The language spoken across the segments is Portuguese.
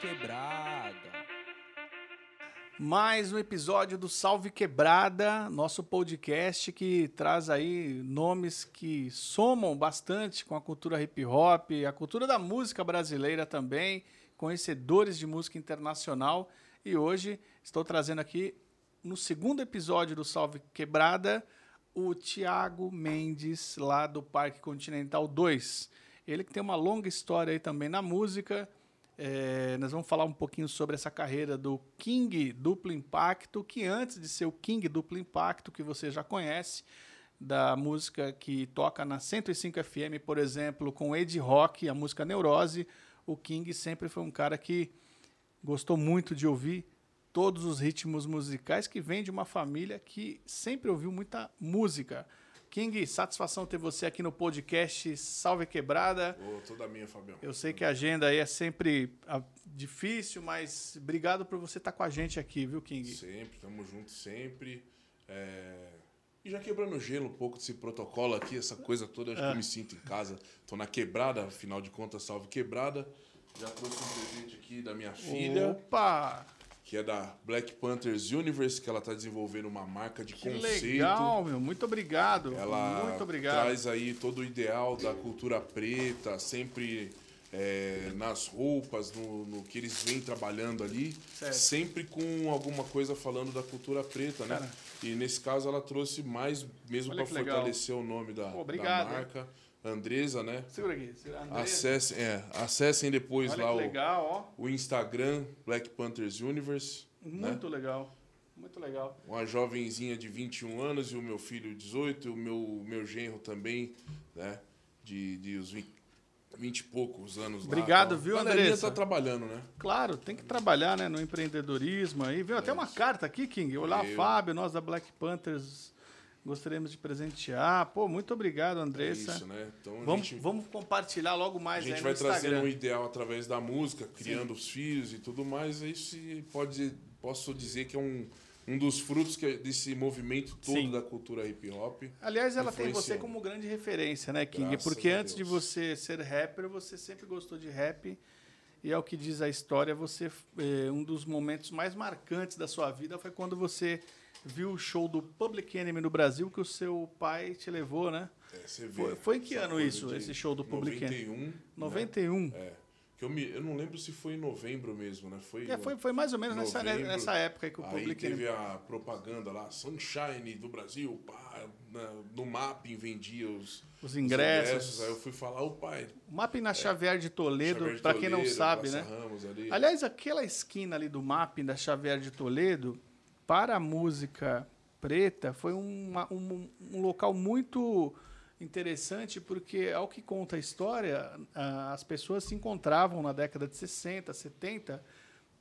Quebrada. Mais um episódio do Salve Quebrada, nosso podcast que traz aí nomes que somam bastante com a cultura hip hop, a cultura da música brasileira também, conhecedores de música internacional. E hoje estou trazendo aqui, no segundo episódio do Salve Quebrada, o Tiago Mendes, lá do Parque Continental 2. Ele que tem uma longa história aí também na música é, nós vamos falar um pouquinho sobre essa carreira do King Duplo Impacto, que antes de ser o King Duplo Impacto, que você já conhece, da música que toca na 105 FM, por exemplo, com Ed Rock, a música Neurose, o King sempre foi um cara que gostou muito de ouvir todos os ritmos musicais, que vem de uma família que sempre ouviu muita música. King, satisfação ter você aqui no podcast Salve Quebrada. Ô, toda minha, Fabião. Eu sei que a agenda aí é sempre ah, difícil, mas obrigado por você estar com a gente aqui, viu, King? Sempre, tamo junto sempre. É... E já quebrando o gelo um pouco desse protocolo aqui, essa coisa toda, acho que eu me sinto em casa. Tô na quebrada, afinal de contas, salve quebrada. Já trouxe um presente aqui da minha filha. Opa! Que é da Black Panthers Universe, que ela está desenvolvendo uma marca de Que conceito. legal, meu. Muito obrigado. Ela Muito obrigado. traz aí todo o ideal da cultura preta, sempre é, nas roupas, no, no que eles vêm trabalhando ali, Certo. sempre com alguma coisa falando da cultura preta, né? Cara. E nesse caso ela trouxe mais mesmo para que legal. fortalecer o nome da, Pô, obrigado, da marca. Andresa, né? Segura aqui. segura. André, Acessem, é, acessem depois Olha lá o, legal, o Instagram Black Panthers Universe. né? Muito legal. Muito legal. uma jovenzinha de 21 anos e o meu filho 18, e o meu, meu genro também, né? De, de os 20, 20 e poucos anos Obrigado, lá. viu, A Daninha Andressa? tá trabalhando, né? Claro, tem que trabalhar né, no empreendedorismo aí. Veio até uma carta aqui, King. Olá. Fábio, nós da Black Panthers gostaríamos de presentear. Pô, muito obrigado, É Andressa. isso, né? Então a Vamos, gente, vamos compartilhar logo a mais gente aí vai Instagram. trazendo um ideal através da música, criando os filhos e tudo mais. Isso pode, posso dizer que é um, um dos frutos que, é desse movimento todo Sim. da cultura hip hop. Aliás, ela tem você como grande referência, né, King? Graças Porque a antes de Deus. você ser rapper, você sempre gostou de rap. E é o que diz a história, você eh, um dos momentos mais marcantes da sua vida foi quando você viu o show do Public Enemy no Brasil que o seu pai te levou, né? É, você vê Foi- foi em que ano isso, esse show do Public Enemy? 91. 91. Né? É. Que eu, me, eu não lembro se foi em novembro mesmo, né? Foi, É, foi, foi mais ou menos nessa, novembro. nessa época aí que o Aí Public teve Enemy. a propaganda lá, Sunshine do Brasil, pá, na- no mapping vendia os, Os ingressos. Aí eu fui falar, o pai. O mapping na Xavier de Toledo, para quem não sabe, Praça né? Ramos ali. Aliás, aquela esquina ali do mapping da Xavier de Toledo, para a música preta, foi uma- um, um local muito interessante, porque, ao que conta a história, as pessoas se encontravam na década de 60, 70,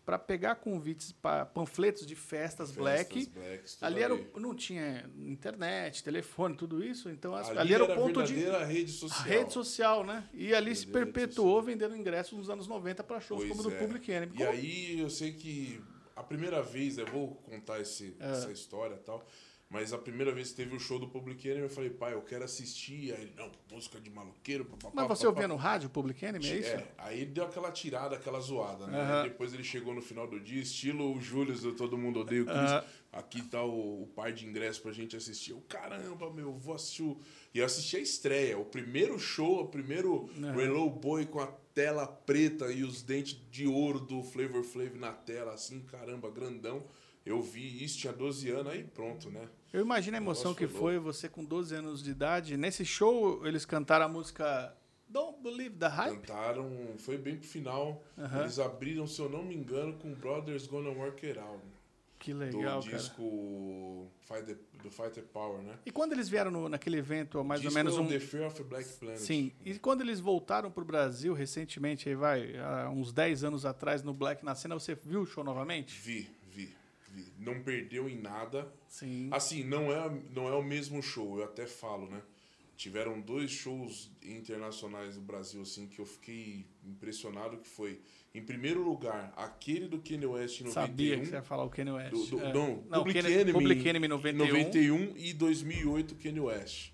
para pegar convites para panfletos de festas, Festas black. blacks, Ali era ali. não tinha internet, telefone, tudo isso, então as- ali, Ali era o ponto de rede social. rede social, né? E ali se perpetuou vendendo ingressos nos anos 90 para shows Pois como o do é. Public Enemy. E Como- aí eu sei que a primeira vez, eu vou contar esse, É. essa história e tal, mas a primeira vez que teve o show do Public Enemy, eu falei, pai, eu quero assistir. Aí ele, não, música de maloqueiro, papapá. Mas você ouvia no rádio o Public Enemy, é isso? É, aí deu aquela tirada, aquela zoada, né? Aí Depois ele chegou no final do dia, estilo o Júlio do Todo Mundo Odeia o Chris. Aham. Aqui tá o, o par de ingressos pra gente assistir. Eu, caramba, meu, vou assistir o... E eu assisti a estreia, o primeiro show, o primeiro Aham. Relo Boy com a tela preta e os dentes de ouro do Flavor Flav na tela, assim, caramba, grandão. Eu vi isso, tinha 12 anos, aí pronto, né? Eu imagino a emoção que foi você com 12 anos de idade. Nesse show, eles cantaram a música Don't Believe the Hype. Cantaram, foi bem pro final. Aham. Eles abriram, se eu não me engano, com Brothers Gonna Work It Out. Que do legal, cara. disco Fight the, do Fighter Power, né? E quando eles vieram no- naquele evento, mais disco ou menos é o um... The Fear of Black Planet. Sim, e quando eles voltaram pro Brasil recentemente, aí vai, há uns 10 anos atrás, no Black na cena, você viu o show novamente? Vi, vi, vi. Não perdeu em nada. Sim. Assim, não é, não é o mesmo show, eu até falo, né? Tiveram dois shows internacionais do Brasil, assim, que eu fiquei impressionado, que foi, em primeiro lugar, aquele do Kanye West em 91. Sabia que você ia falar o Kanye West. Do, do, É. Não, Não, Public Kanye- Enemy, Public Enemy 91. 91 e 2008 Kanye West.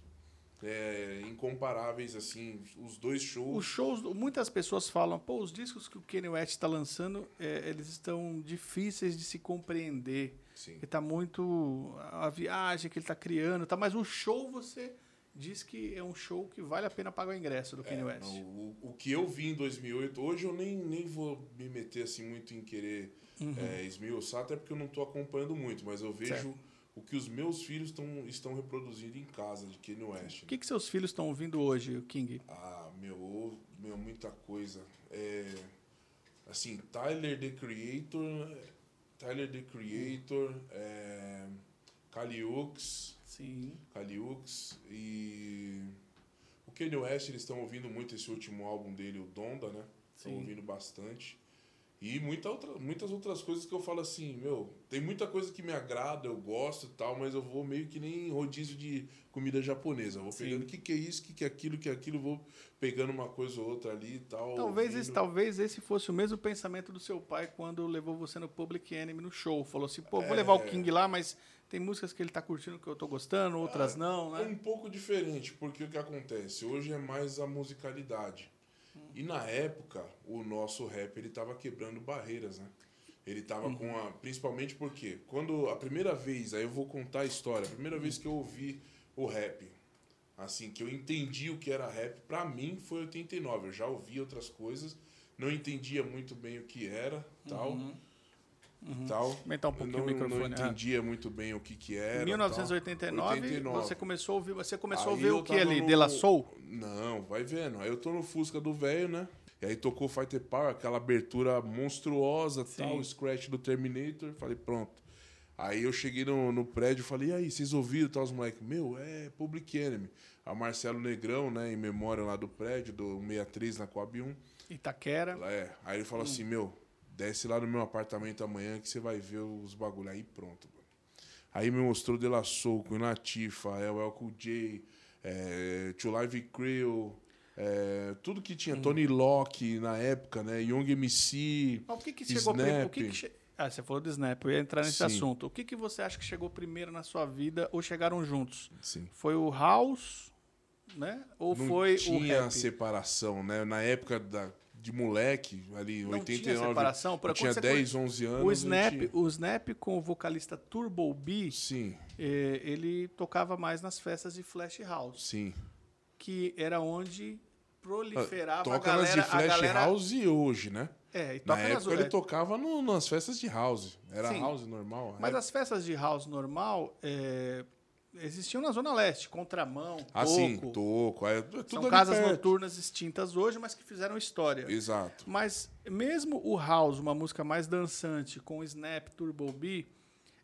é, incomparáveis, assim, os dois shows. Os shows, muitas pessoas falam, pô, os discos que o Kanye West está lançando, é, eles estão difíceis de se compreender. Sim. Que tá muito a viagem que ele está criando, tá? Mas o show você diz que é um show que vale a pena pagar o ingresso do Kanye É, West. não, o, o que eu vi em 2008, hoje eu nem, nem vou me meter assim muito em querer Uhum. é, esmiuçar, até porque eu não estou acompanhando muito, mas eu vejo Certo. o que os meus filhos tão, estão reproduzindo em casa de Kanye West. O que, que seus filhos estão ouvindo hoje, King? Ah, meu, meu, muita coisa. É, assim, Tyler the Creator, Tyler the Creator, é, Caliux, Sim. Caliux e o Kanye West, eles estão ouvindo muito esse último álbum dele, o Donda, né? Estão ouvindo bastante. E muita outra, muitas outras coisas que eu falo assim, meu, tem muita coisa que me agrada, eu gosto e tal, mas eu vou meio que nem rodízio de comida japonesa. Eu vou pegando o que, que é isso, o que, que é aquilo, o que é aquilo, vou pegando uma coisa ou outra ali e tal. Talvez ouvindo. esse, talvez esse fosse o mesmo pensamento do seu pai quando levou você no Public Enemy no show. Falou assim, pô, vou É. levar o King lá, mas tem músicas que ele tá curtindo que eu tô gostando, outras não, É né? um pouco diferente, porque o que acontece? Hoje é mais a musicalidade. E na época, o nosso rap ele tava quebrando barreiras, né? Ele tava com a. Principalmente porque quando a primeira vez, aí eu vou contar a história, a primeira vez que eu ouvi o rap, assim, que eu entendi o que era rap, pra mim foi 89. Eu já ouvi outras coisas, não entendia muito bem o que era, tal. Tal. Aumentar um pouquinho não, o microfone, Não é. entendia muito bem o que que era. Em 1989, 89. você começou a ouvir, você começou a Aí ver eu o que ali? no- De La Soul? Não, vai vendo. Aí eu tô no Fusca do velho, né? E aí tocou Fighter Power, aquela abertura monstruosa, tal, o scratch do Terminator. Falei, pronto. Aí eu cheguei no, no prédio e falei, e aí, vocês ouviram? Tal, os moleques, meu, é Public Enemy. A Marcelo Negrão, né, em memória lá do prédio, do 63 na Coab 1. Itaquera. É. Aí ele falou assim, meu, desce lá no meu apartamento amanhã que você vai ver os bagulho. Aí pronto, mano. Aí me mostrou De La Soul, Queen Latifah, El El Cool J, é, To Live Crew, é, tudo que tinha. Tony Locke na época, né? Young MC. Mas o que que chegou Snap. que que Ah, você falou de Snap, eu ia entrar nesse Sim. assunto. O que, que você acha que chegou primeiro na sua vida ou chegaram juntos? Sim. Foi o House, né? Ou Não foi o tinha rap? separação, né? Na época da, de moleque, ali, Não 89. tinha separação? Por tinha quando você 10, 11 anos. O Snap, tinha- o Snap com o vocalista Turbo B, Sim, eh, ele tocava mais nas festas de Flash House, sim. que era onde proliferava a Toca galera. nas de a Flash galera- House hoje, né? É, e Na toca nas época ele é. tocava no- nas festas de house. Era Sim. house normal. Mas rap. as festas de house normal eh, existiam na Zona Leste, Contramão, Toco. Ah, sim, toco. É, tudo São casas perto. noturnas extintas hoje, mas que fizeram história. Exato. Mas mesmo o house, uma música mais dançante, com Snap, Turbo B,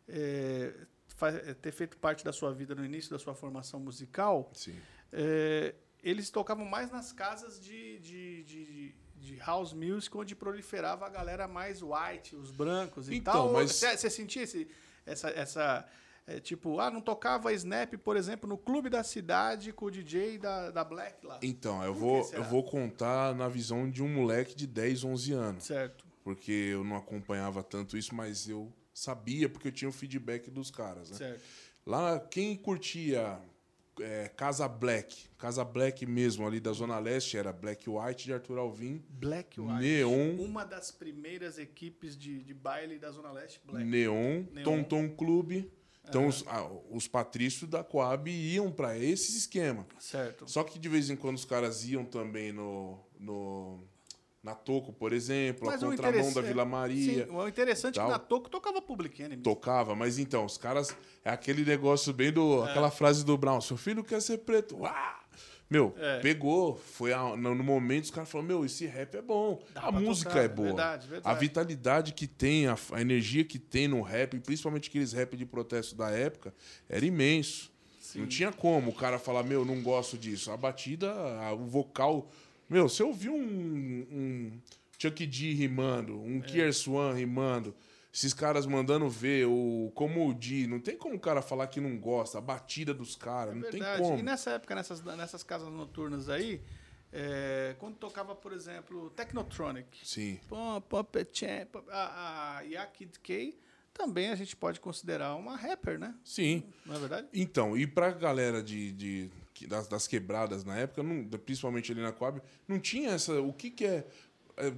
é, é, ter feito parte da sua vida no início da sua formação musical, Sim. é, eles tocavam mais nas casas de, de, de, de house music, onde proliferava a galera mais white, os brancos e Então, tal. mas- Você você sentia esse, essa... essa é, tipo, ah, não tocava Snap, por exemplo, no clube da cidade com o DJ da, da Black lá. Então, eu vou, eu vou contar na visão de um moleque de 10, 11 anos. Certo. Porque eu não acompanhava tanto isso, mas eu sabia porque eu tinha o feedback dos caras, né? Certo. Lá, quem curtia é, Casa Black, Casa Black mesmo, ali da Zona Leste, era Black White de Arthur Alvim, Black White. Neon, Uma das primeiras equipes de, de baile da Zona Leste, Black. Neon, Neon. Tom Tom Clube. Então, os, ah, os patrícios da Coab iam para esse esquema. Certo. Só que de vez em quando os caras iam também no, no na Toco, por exemplo, Mas a contramão da Vila Maria. Sim, o interessante é que na Toco tocava Public Enemy. Tocava, mas então, os caras. É aquele negócio bem do. É. Aquela frase do Brown: seu filho quer ser preto. Uá! Meu, É. pegou. Foi a- no, momento os caras falaram: Meu, esse rap é bom. Dá a música tocar, é boa. verdade, verdade. A vitalidade que tem, a, a energia que tem no rap, principalmente aqueles rap de protesto da época, era imenso. Não tinha como o cara falar: Meu, não gosto disso. A batida, a- o vocal. Meu, você ouviu um, um Chuck D rimando, um É. Kier Swan rimando, esses caras mandando ver, o como o D, não tem como o cara falar que não gosta, a batida dos caras, É não tem verdade. como. E nessa época, nessas, nessas casas noturnas aí, é, quando tocava, por exemplo, Technotronic, Sim, Pechem, Pom, a, a Yakid K também a gente pode considerar uma rapper, né? Sim. Não é verdade? Então, e pra galera de, de, das, das quebradas na época, não- principalmente ali na Coab, não tinha essa. O que, que é,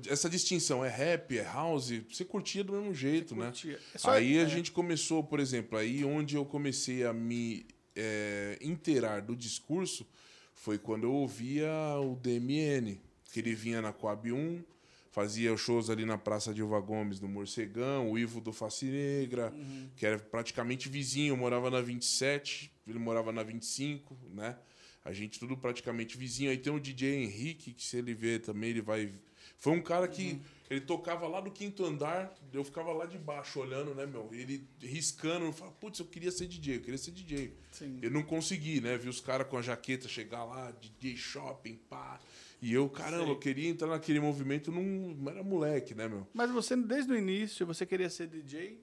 essa distinção? É rap, é house? Você curtia do mesmo jeito, né? É aí é. a gente começou, por exemplo, aí onde eu comecei a me é, inteirar do discurso foi quando eu ouvia o DMN, que ele vinha na Coab 1, fazia shows ali na Praça Dilva Gomes, no Morcegão, o Ivo do Face Negra, Uhum. que era praticamente vizinho, morava na 27, ele morava na 25, né? A gente tudo praticamente vizinho. Aí tem o DJ Henrique, que se ele ver também, ele vai. Foi um cara que Uhum. ele tocava lá do quinto andar, eu ficava lá de baixo olhando, né, meu? Ele riscando, eu falava, putz, eu queria ser DJ, eu queria ser DJ. Sim. Eu não consegui, né? Vi os caras com a jaqueta chegar lá, DJ shopping, pá. E eu, caramba, Sei. eu queria entrar naquele movimento, não era moleque, né, meu? Mas você, desde o início, você queria ser DJ,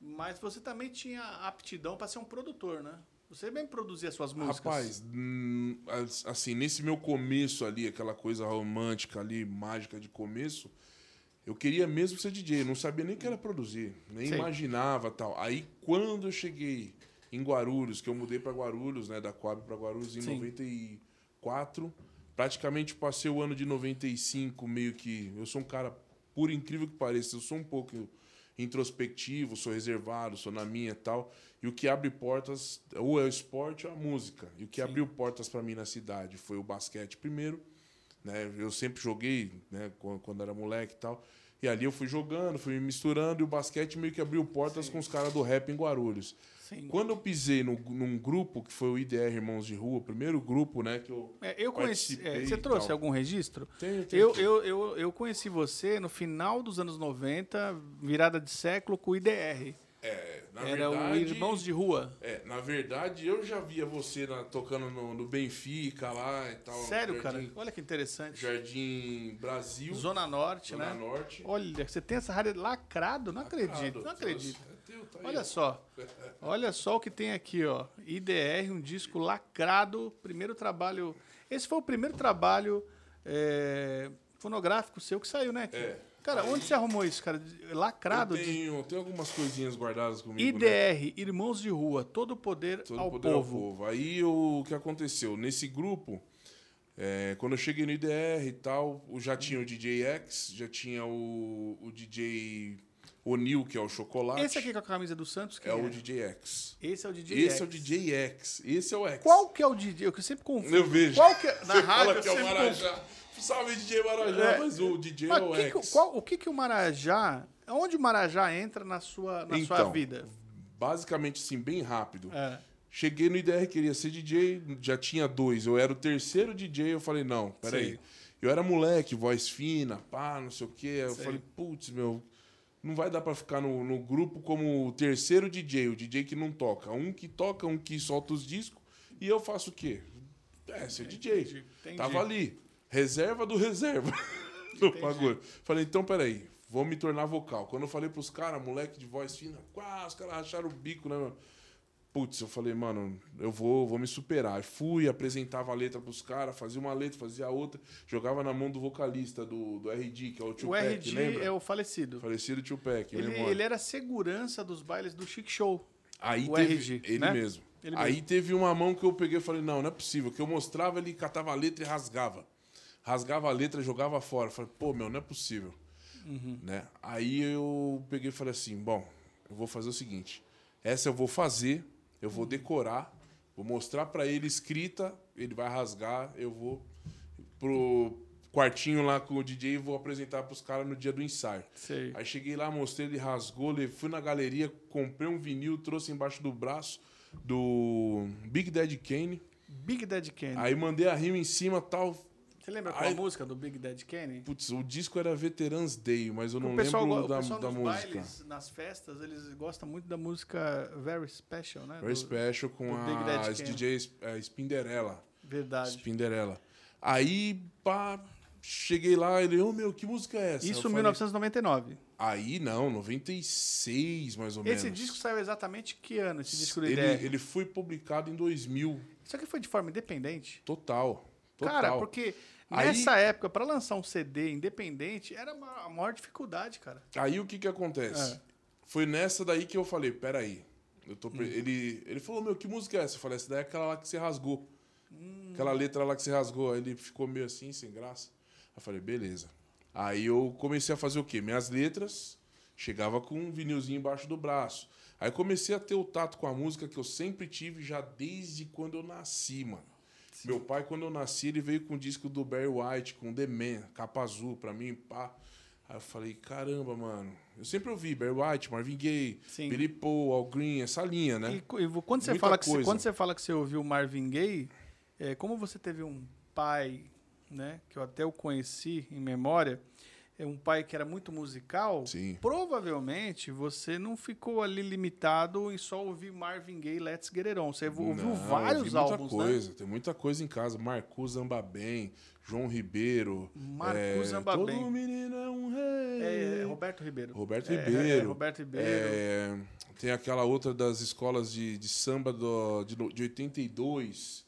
mas você também tinha aptidão para ser um produtor, né? Você bem produzia suas músicas. Rapaz, hum, as- assim, nesse meu começo ali, aquela coisa romântica ali, mágica de começo, eu queria mesmo ser DJ, não sabia nem que era produzir, nem Sei. imaginava tal. Aí quando eu cheguei em Guarulhos, que eu mudei para Guarulhos, né, da Coab para Guarulhos em Sim. 94, praticamente passei o ano de 95 meio que, eu sou um cara, por incrível que pareça, eu sou um pouco introspectivo, sou reservado, sou na minha e tal. E o que abre portas, ou é o esporte ou a música. E o que abriu portas para mim na cidade foi o basquete primeiro, né? Eu sempre joguei, né, quan- quando era moleque e tal. E ali eu fui jogando, fui me misturando e o basquete meio que abriu portas com os caras do rap em Guarulhos. Sim. Quando eu pisei no, num grupo que foi o IDR Irmãos de Rua, o primeiro grupo, né, que eu É, eu conheci. é, você trouxe algum registro? tenho, tenho Eu, eu, eu, eu conheci você no final dos anos 90, virada de século, com o IDR. É, na Era verdade, o Irmãos de Rua. É, na verdade, eu já via você na- tocando no, no Benfica lá e tal. Sério, Jardim, cara? Olha que interessante. Jardim Brasil, Zona Norte, Zona né? Norte. Olha, você tem essa área lacrado? Não acredito, Lacrado. não acredito. É teu, tá aí, Olha ó. só. Olha só o que tem aqui, ó. IDR, um disco lacrado. Primeiro trabalho. Esse foi o primeiro trabalho é, fonográfico seu que saiu, né? É. Cara, onde você arrumou isso, cara? Lacrado. Eu de- tenho, tenho algumas coisinhas guardadas comigo, né? IDR, Irmãos de Rua, todo o poder, Todo ao, poder povo. ao povo. Aí o que aconteceu? Nesse grupo, é, quando eu cheguei no IDR e tal, já tinha o DJ X, já tinha o, o DJ O'Neill, que é o Chocolate. Esse aqui com a camisa do Santos, quem é é? o DJ X. Esse é o DJ Esse X. é o DJ X. Esse é o X. Qual que é o DJ? Eu que sempre confundo. Eu vejo. Qual que é? Na Você rádio fala que é o Marajá. Salve DJ Marajá, É. mas o DJ Mas é o que que o- X. qual- o que, que o Marajá. Onde o Marajá entra na sua, na sua Então, vida? Basicamente, assim, bem rápido. É. Cheguei no IDR, queria ser DJ, já tinha dois. Eu era o terceiro DJ, eu falei, não, peraí. Sei. Eu era moleque, voz fina, pá, não sei o quê. Eu Sei. falei, putz, meu, não vai dar pra ficar no, no grupo como o terceiro DJ, o DJ que não toca. Um que toca, um que solta os discos, e eu faço o quê? É, ser DJ. Entendi, entendi. Tava ali, reserva do reserva do bagulho. Falei, então, peraí, vou me tornar vocal. Quando eu falei pros caras, moleque de voz fina, quá, os caras racharam o bico, né, mano? Putz, eu falei, mano, eu vou, vou me superar. Aí Fui, apresentava a letra pros caras, fazia uma letra, fazia outra, jogava na mão do vocalista do, do RD, que é o Tio O RD lembra? é o falecido. Falecido Tio Peck, Ele, ele era segurança dos bailes do Chic Show. Aí o teve, RG, ele né? mesmo. Ele Aí mesmo. teve uma mão que eu peguei e falei, não, não é possível. Que eu mostrava, ele catava a letra e rasgava. Rasgava a letra jogava fora. Falei, pô, meu, não é possível. Uhum. Né? Aí eu peguei e falei assim, bom, eu vou fazer o seguinte. Essa eu vou fazer, eu Uhum. vou decorar, vou mostrar pra ele escrita, ele vai rasgar, eu vou pro quartinho lá com o DJ e vou apresentar pros caras no dia do ensaio. Sei. Aí cheguei lá, mostrei, ele rasgou, fui na galeria, comprei um vinil, trouxe embaixo do braço do Big Daddy Kane. Big Dead Kenny. Aí mandei a rima em cima tal. Você lembra qual Aí- a música do Big Dead Kenny? Putz, o disco era Veterans Day, mas eu não o pessoal, lembro da, o pessoal da nos música. bailes, nas festas, eles gostam muito da música Very Special, né? Very Do- Special com do a Kane. DJ eh, Spinderella. Verdade. Spinderella. Aí, pá, cheguei lá, ele, ô meu, que música é essa? Isso em falei, 1999. Aí não, 96 mais ou Esse menos. disco saiu exatamente que ano? Esse disco do ele, IDR? ele foi publicado em 2000, Isso aqui foi de forma independente? total. Total. Cara, porque Aí- nessa época, pra lançar um CD independente, era a maior dificuldade, cara. Aí o que que acontece? É. foi nessa daí que eu falei, peraí. Eu tô per- ele, ele falou, meu, que música é essa? Eu falei, essa daí é aquela lá que você rasgou. Aquela letra lá que você rasgou. Aí ele ficou meio assim, sem graça. Aí eu falei, beleza. Aí eu comecei a fazer o quê? Minhas letras, chegava com um vinilzinho embaixo do braço. Aí comecei a ter o tato com a música que eu sempre tive já desde quando eu nasci, mano. Meu pai, quando eu nasci, ele veio com o disco do Barry White, com The Man, capa azul, pra mim, pá. Aí eu falei, caramba, mano. Eu sempre ouvi Barry White, Marvin Gaye, Sim. Billy Paul, Al Green, essa linha, né? E, e quando você, Muita fala que você, quando você fala que você ouviu Marvin Gaye, é, como você teve um pai, né, que eu até o conheci em memória, um pai que era muito musical, Sim. provavelmente você não ficou ali limitado em só ouvir Marvin Gaye, Let's Get It On. Você ouviu Não, vários álbuns, né? coisa, Tem muita coisa em casa. Marcos Ambabem, João Ribeiro. Marcos é, Ambabem. Todo menino é um rei. É, Roberto Ribeiro. Roberto É, Ribeiro. é, Roberto Ribeiro. É, tem aquela outra das escolas de, de samba do, de, de 82.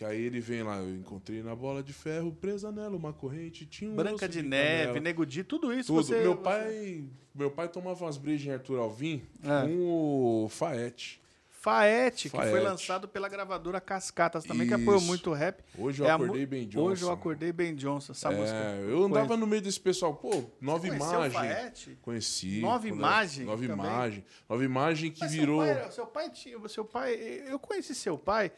Que aí ele vem lá, eu encontrei na bola de ferro, presa nela, uma corrente, tinha um Branca de. Neve, Nego Di, tudo isso Tudo. você... meu, você- pai, meu pai tomava umas brejas em Arthur Alvim É. com o Faete. Faete, que foi Faete. lançado pela gravadora Cascatas também, que apoiou Isso. muito o rap. Hoje eu É acordei bem Johnson. Hoje eu acordei bem Johnson, essa música. É, eu andava no meio desse pessoal, pô, Nova o Imagem. Faete? Conheci. Nova Imagem Nova? Imagem. Nova Imagem que Mas virou. Seu pai, seu pai tinha. Seu pai. Eu conheci seu pai,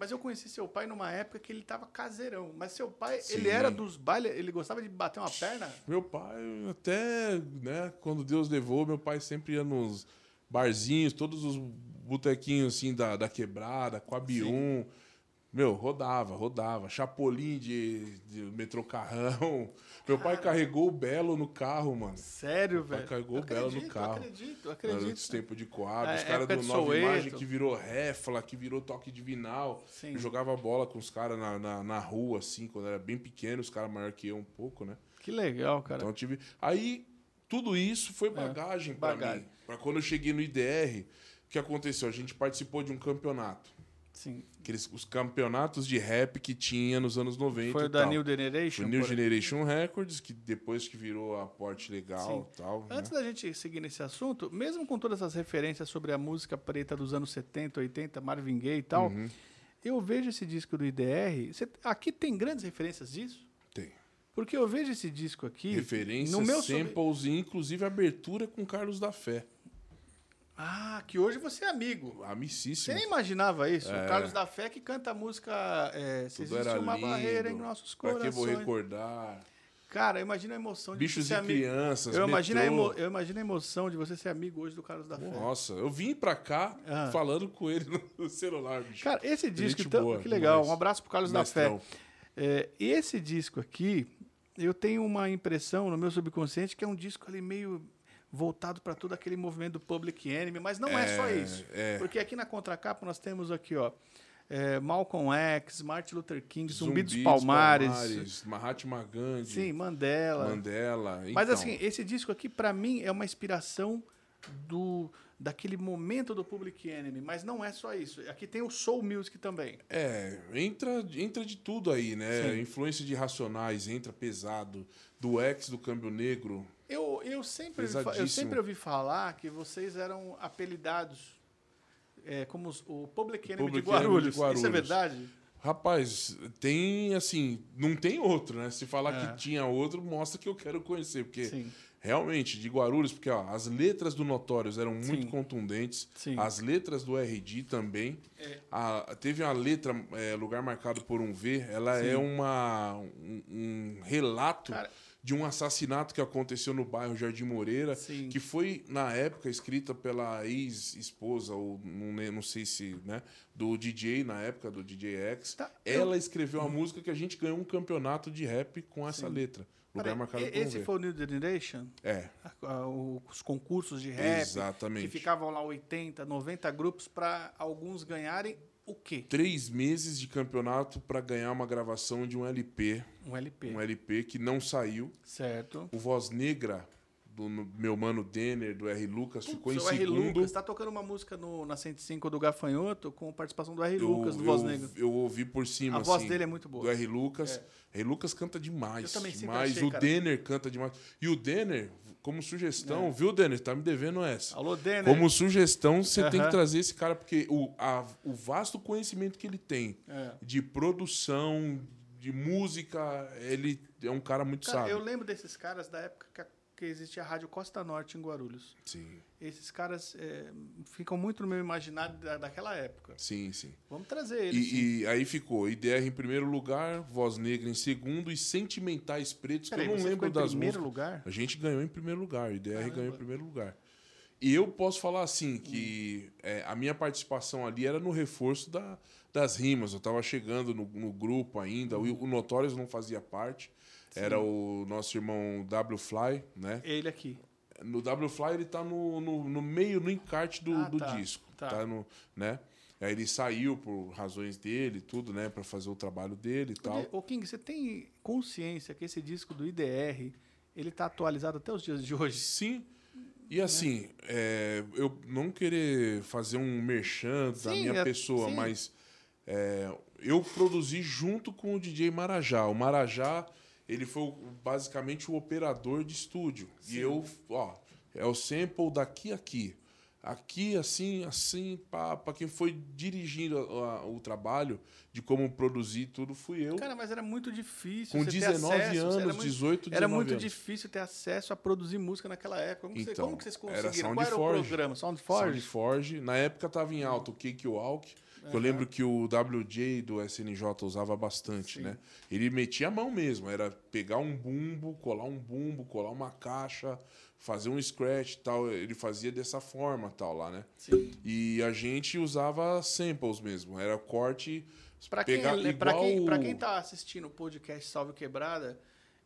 mas eu conheci seu pai numa época que ele tava caseirão. Mas seu pai, Sim. ele era dos bailes, ele gostava de bater uma perna. Meu pai, até, né, quando Deus levou, meu pai sempre ia nos barzinhos, todos os botequinhos assim da, da quebrada, com a Bium. Meu, rodava, rodava. Chapolin de, de metrô carrão. Meu pai carregou o Belo no carro, mano. Sério, velho. carregou Eu o Belo no acredito, carro. Acredito, acredito. tempos de Coab, É, os caras do Nova Soweto. Imagem que virou réfala, que virou toque de vinal. Sim. Eu jogava bola com os caras na, na, na rua, assim, quando era bem pequeno, os caras maior que eu um pouco, né? Que legal, cara. Então tive. Aí, tudo isso foi bagagem pra É, bagagem. mim. Pra quando eu cheguei no IDR, o que aconteceu? A gente participou de um campeonato. Sim. Aqueles, os campeonatos de rap que tinha nos anos 90. Foi o da tal. New Generation? Foi o New Generation Records, que depois que virou a porte legal e tal. né? Antes da gente seguir nesse assunto, mesmo com todas essas referências sobre a música preta dos anos 70, 80, Marvin Gaye e tal, Uhum. eu vejo esse disco do IDR. Cê- aqui tem grandes referências disso? Tem. Porque eu vejo esse disco aqui. Referências, no meu sobre- samples e inclusive abertura com Carlos da Fé. Ah, que hoje você é amigo. Você Amicíssimo. nem imaginava isso? É. O Carlos da Fé que canta a música é, Se Tudo Existe uma lindo. barreira em nossos Pra que corações. vou recordar? Cara, eu imagino a emoção de Bichos você ser amigo. crianças, Eu imagino, emo... eu imagino a emoção de você ser amigo hoje do Carlos da Fé. Nossa, eu vim pra cá Ah. falando com ele no celular, bicho. Cara, esse disco, então, boa, que legal. demais. Um abraço pro Carlos da Mestrão. Fé. É, esse disco aqui, eu tenho uma impressão no meu subconsciente que é um disco ali meio voltado para todo aquele movimento do Public Enemy, mas não é, só isso. é. Porque aqui na contracapa nós temos aqui, ó, é, Malcolm X, Martin Luther King, Zumbi, dos Palmares, Mahatma Gandhi, sim, Mandela. Mandela. Mas então, assim, esse disco aqui para mim é uma inspiração do daquele momento do Public Enemy, mas não é só isso. Aqui tem o soul music também. É, entra, entra de tudo aí, né? Sim. Influência de Racionais, entra pesado. Do X, do Câmbio Negro. Eu, eu, sempre, eu sempre ouvi falar que vocês eram apelidados é, como os- o Public Enemy, Public de, Enemy de Guarulhos. Isso é Guarulhos. verdade? Rapaz, tem assim, não tem outro, né? Se falar É. que tinha outro, mostra que eu quero conhecer, porque Sim. realmente de Guarulhos, porque ó, as letras do Notórios eram muito Sim. contundentes, Sim. as letras do RD também. É. A- teve uma letra é, lugar marcado por um V, ela Sim. é uma um, um relato Cara- de um assassinato que aconteceu no bairro Jardim Moreira, Sim. que foi na época escrita pela ex-esposa ou não, não sei se, né, do DJ na época do DJ X. Tá, Ela escreveu a música que a gente ganhou um campeonato de rap com essa letra. Lugar marcado esse foi o New Generation? É, os concursos de rap exatamente. que ficavam lá 80, 90 grupos para alguns ganharem o quê? Três meses de campeonato para ganhar uma gravação de um LP, Um LP. um LP que não saiu. Certo. O Voz Negra do meu mano Denner, do R. Lucas, ficou em o R. segundo. Lucas tá tocando uma música no, na 105 do Gafanhoto com participação do R. Eu- Lucas, do eu, Voz Negra. Eu ouvi por cima. A voz assim, dele é muito boa. Do R. Lucas. R. Lucas canta demais. Eu também demais. achei, o cara. Denner canta demais. E o Denner, como sugestão, viu, Denis? Tá me devendo essa. Alô, Denner. Como sugestão, você tem que trazer esse cara, porque o, a- o vasto conhecimento que ele tem É. de produção, de música, ele é um cara muito Cara, sábio. eu lembro desses caras da época que, que existia a Rádio Costa Norte em Guarulhos. Sim, Esses caras é, ficam muito no meu imaginário da, daquela época. sim, sim. Vamos trazer eles. sim. E, e aí ficou IDR em primeiro lugar, Voz Negra em segundo e Sentimentais Pretos, que eu não lembro das primeiro músicas. lugar? A gente ganhou em primeiro lugar, o IDR Caramba. ganhou em primeiro lugar. E eu posso falar assim, que é, a minha participação ali era no reforço da- das rimas. Eu estava chegando no, no grupo ainda, o, o Notorious não fazia parte. Era o nosso irmão W Fly, né? Ele aqui. No W Fly ele tá no, no, no meio, no encarte do, Ah, do tá, disco. tá. Tá. no, né? Aí ele saiu por razões dele, tudo, né? Pra fazer o trabalho dele e tal. Ô, King, você tem consciência que esse disco do IDR, ele tá atualizado até os dias de hoje? Sim. E assim, é, eu não querer fazer um merchan da minha é- pessoa, sim. mas é, eu produzi junto com o DJ Marajá. O Marajá, ele foi o- basicamente o operador de estúdio. E eu, ó, é o sample daqui a aqui. Aqui, assim, assim, para quem foi dirigindo a- a- o trabalho de como produzir tudo, fui eu. Cara, mas era muito difícil. com você ter 19 acesso, anos, era muito, 18, 19 Era muito anos. difícil ter acesso a produzir música naquela época. Como, você- Então, como que vocês era conseguiram? Qual era o Soundforge. programa? Soundforge? Soundforge. Na época tava em alta o Cake Walk. Que Eu lembro que o WJ do SNJ usava bastante, Sim. né? Ele metia a mão mesmo. Era pegar um bumbo, colar um bumbo, colar uma caixa, fazer um scratch e tal. Ele fazia dessa forma tal lá, né? Sim. E a gente usava samples mesmo. Era corte... Pra quem, pegar pra, quem, igual pra o- quem tá assistindo o podcast Salve Quebrada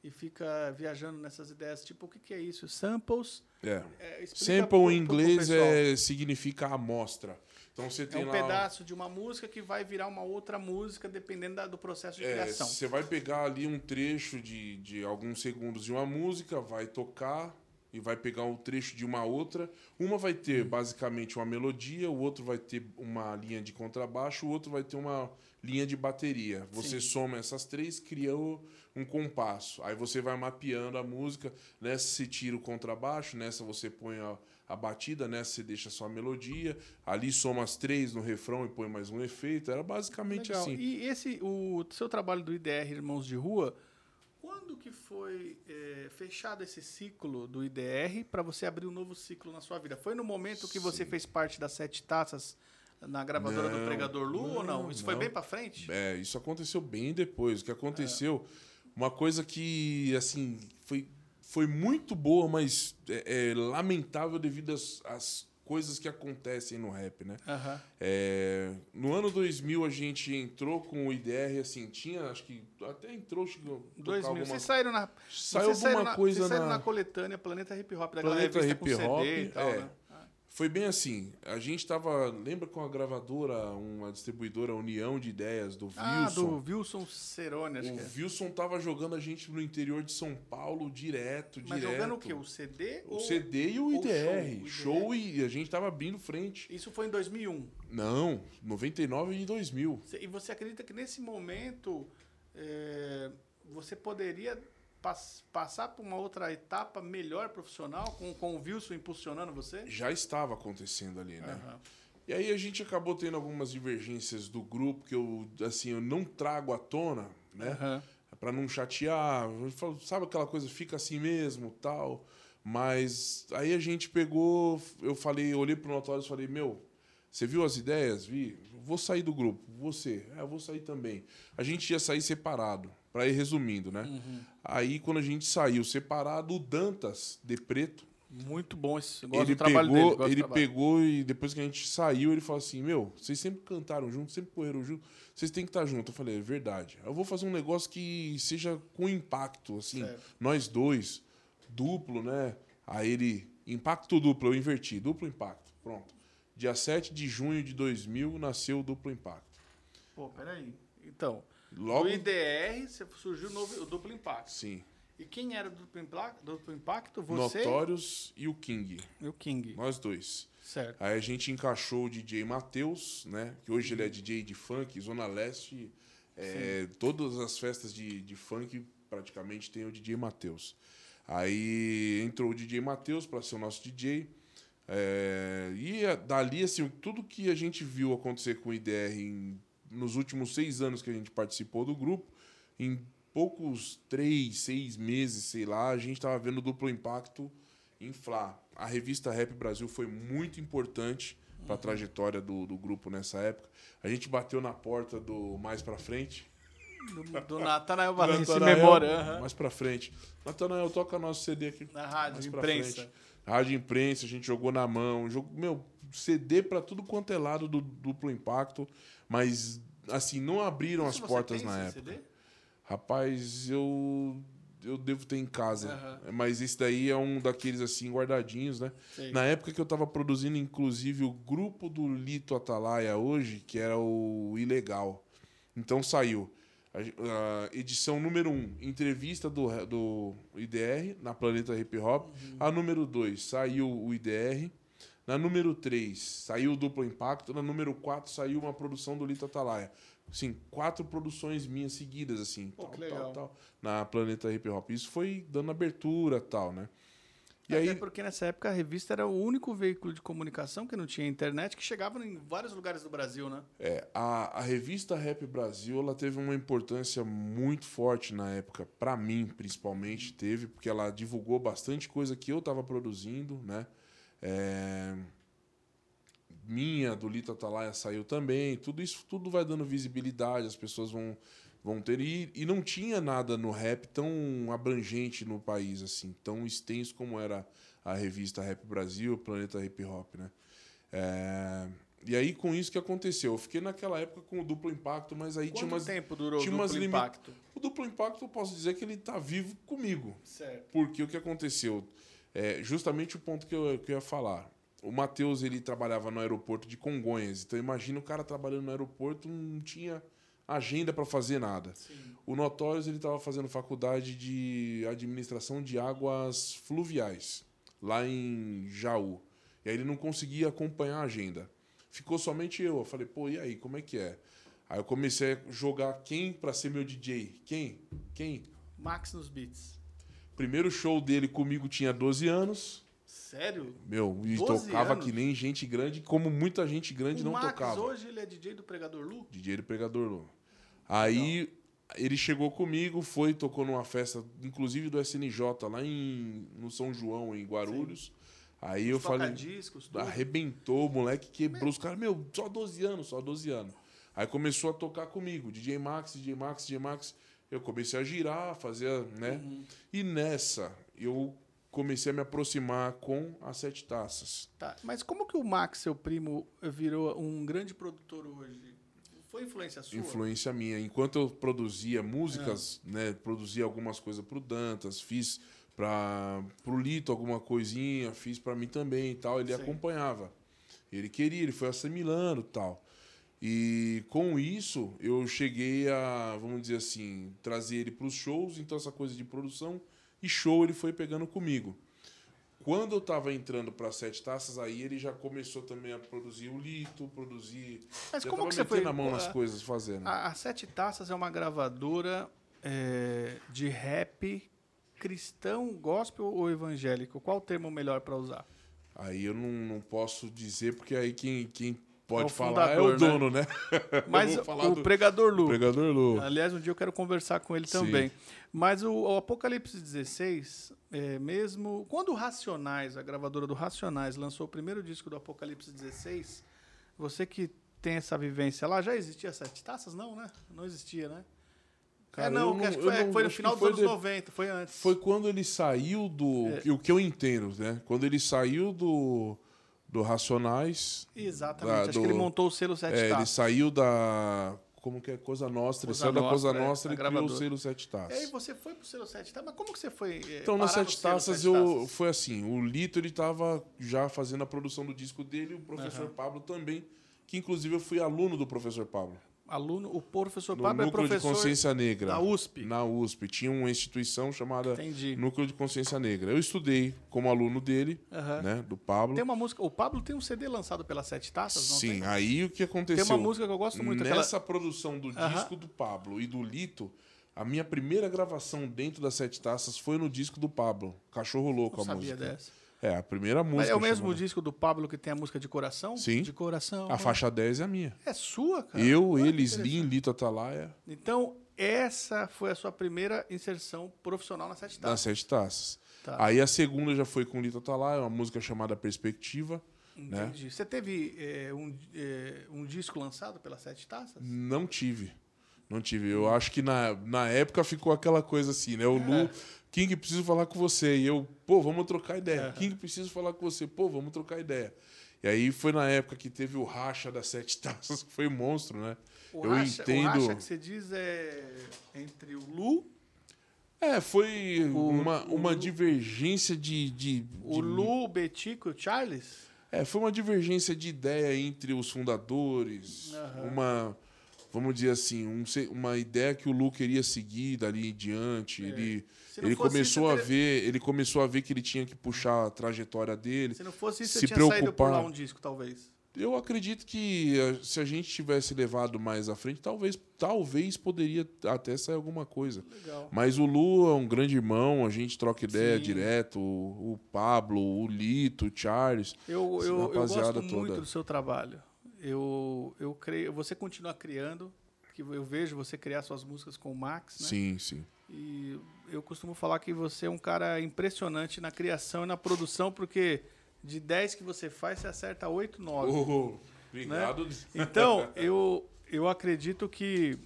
e fica viajando nessas ideias, tipo, o que, que é isso? Samples? É. É, Sample pro- em inglês é, significa amostra. Então você É tem um lá... pedaço de uma música que vai virar uma outra música dependendo da- do processo de É, criação. você vai pegar ali um trecho de, de alguns segundos de uma música, vai tocar e vai pegar um trecho de uma outra. Uma vai ter basicamente uma melodia, o outro vai ter uma linha de contrabaixo, o outro vai ter uma linha de bateria. Você Sim. soma essas três, cria um compasso. Aí você vai mapeando a música. Nessa você tira o contrabaixo, nessa você põe a, a batida, nessa você deixa só a melodia. Ali soma as três no refrão e põe mais um efeito. Era basicamente Legal. assim. E esse, o seu trabalho do IDR Irmãos de Rua, quando que foi é, fechado esse ciclo do IDR para você abrir um novo ciclo na sua vida? Foi no momento que você Sim. fez parte das Sete Taças na gravadora do Não, Pregador Lu ou não? não, Isso foi não. bem para frente? É, isso aconteceu bem depois. O que aconteceu, É. uma coisa que, assim, foi, foi muito boa, mas é, é lamentável devido às, às coisas que acontecem no rap, né? Aham. É, no ano 2000 a gente entrou com o IDR, assim, tinha, acho que até entrou, chegou a tocar 2000. alguma- Vocês saíram na. Saiu vocês saíram alguma na, coisa vocês saíram na... na coletânea Planeta Hip Hop, daquela Planeta revista Hip Hop, CD e tal, é. né? Foi bem assim. A gente tava. Lembra com a gravadora, uma distribuidora União de Ideias do Wilson? Ah, do Wilson Cerone, acho O que é. Wilson tava jogando a gente no interior de São Paulo direto, Mas direto. jogando o quê? O CD? O ou... CD e o ou IDR. show, o Show, e a gente tava abrindo frente. Isso foi em 2001. Não, 99 e 2000. Cê- E você acredita que nesse momento é, você poderia pas- passar por uma outra etapa melhor profissional com, com o Wilson impulsionando você? Já estava acontecendo ali, né? Aham. E aí a gente acabou tendo algumas divergências do grupo que eu, assim, eu não trago à tona, né? Aham. Pra não chatear. Sabe aquela coisa, fica assim mesmo, tal. Mas aí a gente pegou, eu falei, eu olhei pro Notórios e falei, meu, você viu as ideias? Vi. Vou sair do grupo. Você? É, eu vou sair também. A gente ia sair separado, pra ir resumindo, né? Uhum. Aí quando a gente saiu separado, o Dantas, de preto, Muito bom esse gosto ele do trabalho pegou, dele. gosto do ele trabalho. pegou e depois que a gente saiu, ele falou assim: Meu, vocês sempre cantaram juntos, sempre correram juntos, vocês têm que estar juntos. Eu falei: É verdade. Eu vou fazer um negócio que seja com impacto, assim, Certo. nós dois, duplo, né? Aí ele, impacto duplo, eu inverti, duplo impacto. Pronto. Dia 7 de junho de 2000 nasceu o duplo impacto. Pô, peraí. Então, Logo. do IDR surgiu o, novo, o duplo impacto. Sim. E quem era do duplo impacto? Duplo impacto? Você Notórios e o King. e o King. Nós dois. Certo. Aí a gente encaixou o DJ Matheus, né? Que hoje ele é DJ de funk, Zona Leste. é, todas as festas de, de funk praticamente tem o DJ Matheus. Aí entrou o DJ Matheus para ser o nosso DJ. É, e dali, assim, tudo que a gente viu acontecer com o IDR em- nos últimos seis anos que a gente participou do grupo, em poucos três, seis meses, sei lá, a gente estava vendo o duplo impacto inflar. A revista Rap Brasil foi muito importante para a trajetória do, do grupo nessa época. A gente bateu na porta do Mais Pra Frente. Do, do Natanael em Natanael, memória. aham. Mais pra frente. Natanael, toca nosso CD aqui. Na rádio, imprensa. Rádio imprensa, a gente jogou na mão. Jogou, meu, CD pra tudo quanto é lado do duplo impacto. Mas, assim, não abriram as Isso portas na época. CD? Rapaz, eu. Eu devo ter em casa. Aham. Mas esse daí é um daqueles assim, guardadinhos, né? Sei. Na época que eu tava produzindo, inclusive, o grupo do Lito Atalaia hoje, que era o Ilegal. Então saiu. A, a edição número 1, um, entrevista do, do IDR na Planeta Hip Hop. A número 2, saiu o IDR. Na número 3, saiu o Duplo Impacto. Na número 4, saiu uma produção do Lito Atalaia. Assim, quatro produções minhas seguidas, assim. Pô, tal, tal, tal, na Planeta Hip Hop. Isso foi dando abertura tal, né? E Até aí, porque nessa época a revista era o único veículo de comunicação que não tinha internet, que chegava em vários lugares do Brasil, né? É, a, a revista Rap Brasil ela teve uma importância muito forte na época, para mim principalmente teve, porque ela divulgou bastante coisa que eu estava produzindo, né? É, minha, do Lito Atalaia saiu também, tudo isso tudo vai dando visibilidade, as pessoas vão, vão ter. E, e não tinha nada no rap tão abrangente no país, assim, tão extenso como era a revista Rap Brasil, Planeta Hip Hop, né? É, e aí, com isso que aconteceu, eu fiquei naquela época com o duplo impacto, mas aí tinha Quanto umas. tempo durou tinha o duplo impacto? O duplo impacto, eu posso dizer que ele tá vivo comigo. Certo. Porque o que aconteceu? É justamente o ponto que eu, que eu ia falar. O Matheus, ele trabalhava no aeroporto de Congonhas. Então, imagina o cara trabalhando no aeroporto, não tinha agenda para fazer nada. Sim. O Notórios, ele estava fazendo faculdade de administração de águas fluviais, lá em Jaú. E aí ele não conseguia acompanhar a agenda. Ficou somente eu. Eu falei, pô, e aí, como é que é? Aí eu comecei a jogar quem para ser meu DJ? Quem? Quem? Max nos beats. Primeiro show dele comigo tinha 12 anos. Sério? Meu, e 12 tocava anos? que nem gente grande, como muita gente grande o não Max tocava. hoje ele é DJ do Pregador Lu? DJ do Pregador Lu. Aí ele chegou comigo, foi, tocou numa festa, inclusive do SNJ, lá em, no São João, em Guarulhos. Aí eu falei, discos, tudo. arrebentou, o moleque quebrou os caras, meu, só 12 anos, só 12 anos. Aí começou a tocar comigo, DJ Max, DJ Max, DJ Max. Eu comecei a girar, fazer, né? Uhum. E nessa, eu comecei a me aproximar com as sete taças. Tá, mas como que o Max, seu primo, virou um grande produtor hoje? Foi influência sua? influência minha. Enquanto eu produzia músicas, né, produzia algumas coisas pro Dantas, fiz para pro Lito alguma coisinha, fiz para mim também e tal, ele Sim. acompanhava. Ele queria, ele foi assimilando e tal. E com isso, eu cheguei a, vamos dizer assim, trazer ele para os shows, então essa coisa de produção e show ele foi pegando comigo. Quando eu tava entrando para Sete Taças, aí ele já começou também a produzir o Lito, produzir. Mas já como que você foi... a mão nas a- coisas, fazendo. A, a Sete Taças é uma gravadora é, de rap cristão, gospel ou evangélico? Qual o termo melhor para usar? Aí eu não, não posso dizer, porque aí quem, quem pode É falar é o dono, né? Mas vou falar o do- Pregador Lu. Pregador Lu. Aliás, um dia eu quero conversar com ele Sim. também. Mas o, o Apocalipse 16, é, mesmo. Quando o Racionais, a gravadora do Racionais, lançou o primeiro disco do Apocalipse 16, você que tem essa vivência lá, já existia Sete Taças? Não, né? Não existia, né? Cara, é, não, eu foi, não- foi no acho que final dos foi anos de- 90, foi antes. Foi quando ele saiu do. É. O que eu entendo, né? Quando ele saiu do, do Racionais. Exatamente. da- acho do- que ele montou o selo Sete É, ele Taças. saiu da. Como que é? Coisa Nostra. Ele Coisa saiu da Coisa Nostra, é, e criou o selo Sete E aí Taças. você foi pro selo Sete Taças, mas como que você foi é, Então, no Sete selo Taças, Sete eu, Taças? foi assim: o Lito ele tava já fazendo a produção do disco dele, o professor Pablo também, que inclusive eu fui aluno do professor Pablo. Aluno, o professor No Pablo é Núcleo de professor Consciência Negra. da USP. Na USP. Tinha uma instituição chamada Entendi. Núcleo de Consciência Negra. Eu estudei como aluno dele, Aham. né? Do Pablo. Tem uma música. O Pablo tem um CD lançado pela Sete Taças, não Sim, tem? aí o que aconteceu? Tem uma música que eu gosto muito. aquela- Nessa produção do Aham. disco do Pablo e do Lito, A minha primeira gravação dentro das Sete Taças foi no disco do Pablo, Cachorro Louco, Não a sabia música. dessa. É, a primeira música. Mas é o mesmo disco do Pablo que tem a música de coração? Sim. De coração. A faixa 10 é a minha. É sua, cara? Eu, Olha ele, Slim. Lito Atalaia, Então, essa foi a sua primeira inserção profissional na Sete Taças. Sete Taças. Tá. Aí a segunda já foi com Lito Atalaia, uma música chamada Perspectiva. né? Entendi. Você teve é, um, é, um disco lançado pela Sete Taças? Não tive. Não tive. Eu acho que na, na época ficou aquela coisa assim, né? O Lu, King, preciso falar com você. E eu, pô, vamos trocar ideia. King, preciso falar com você. Pô, vamos trocar ideia. E aí foi na época que teve o racha das sete taças, que foi monstro, né? O eu racha, entendo. O racha que você diz é entre o Lu, É, foi O- uma, o uma divergência de. de, o de- Lu, o Betico e o Charles? É, foi uma divergência de ideia entre os fundadores, Aham. uma, vamos dizer assim, um uma ideia que o Lu queria seguir dali em diante. Ele, É. Ele fosse começou isso, a eu ver, ele começou a ver que ele tinha que puxar a trajetória dele. Se não fosse isso, Se você tinha saído por lá preocupar. um disco, talvez. Eu acredito que eh, se a gente tivesse levado mais à frente, talvez, talvez poderia até sair alguma coisa. Legal. Mas o Lu é um grande irmão, a gente troca ideia Sim. direto. O, o Pablo, o Lito, o Charles. Eu, eu, eu gosto muito toda. do seu trabalho. Eu, eu creio, você continua criando, que eu vejo você criar suas músicas com o Max, né? Sim, sim. E eu costumo falar que você é um cara impressionante na criação e na produção, porque de 10 que você faz, você acerta 8, 9. Oh, obrigado. Então, eu, eu acredito que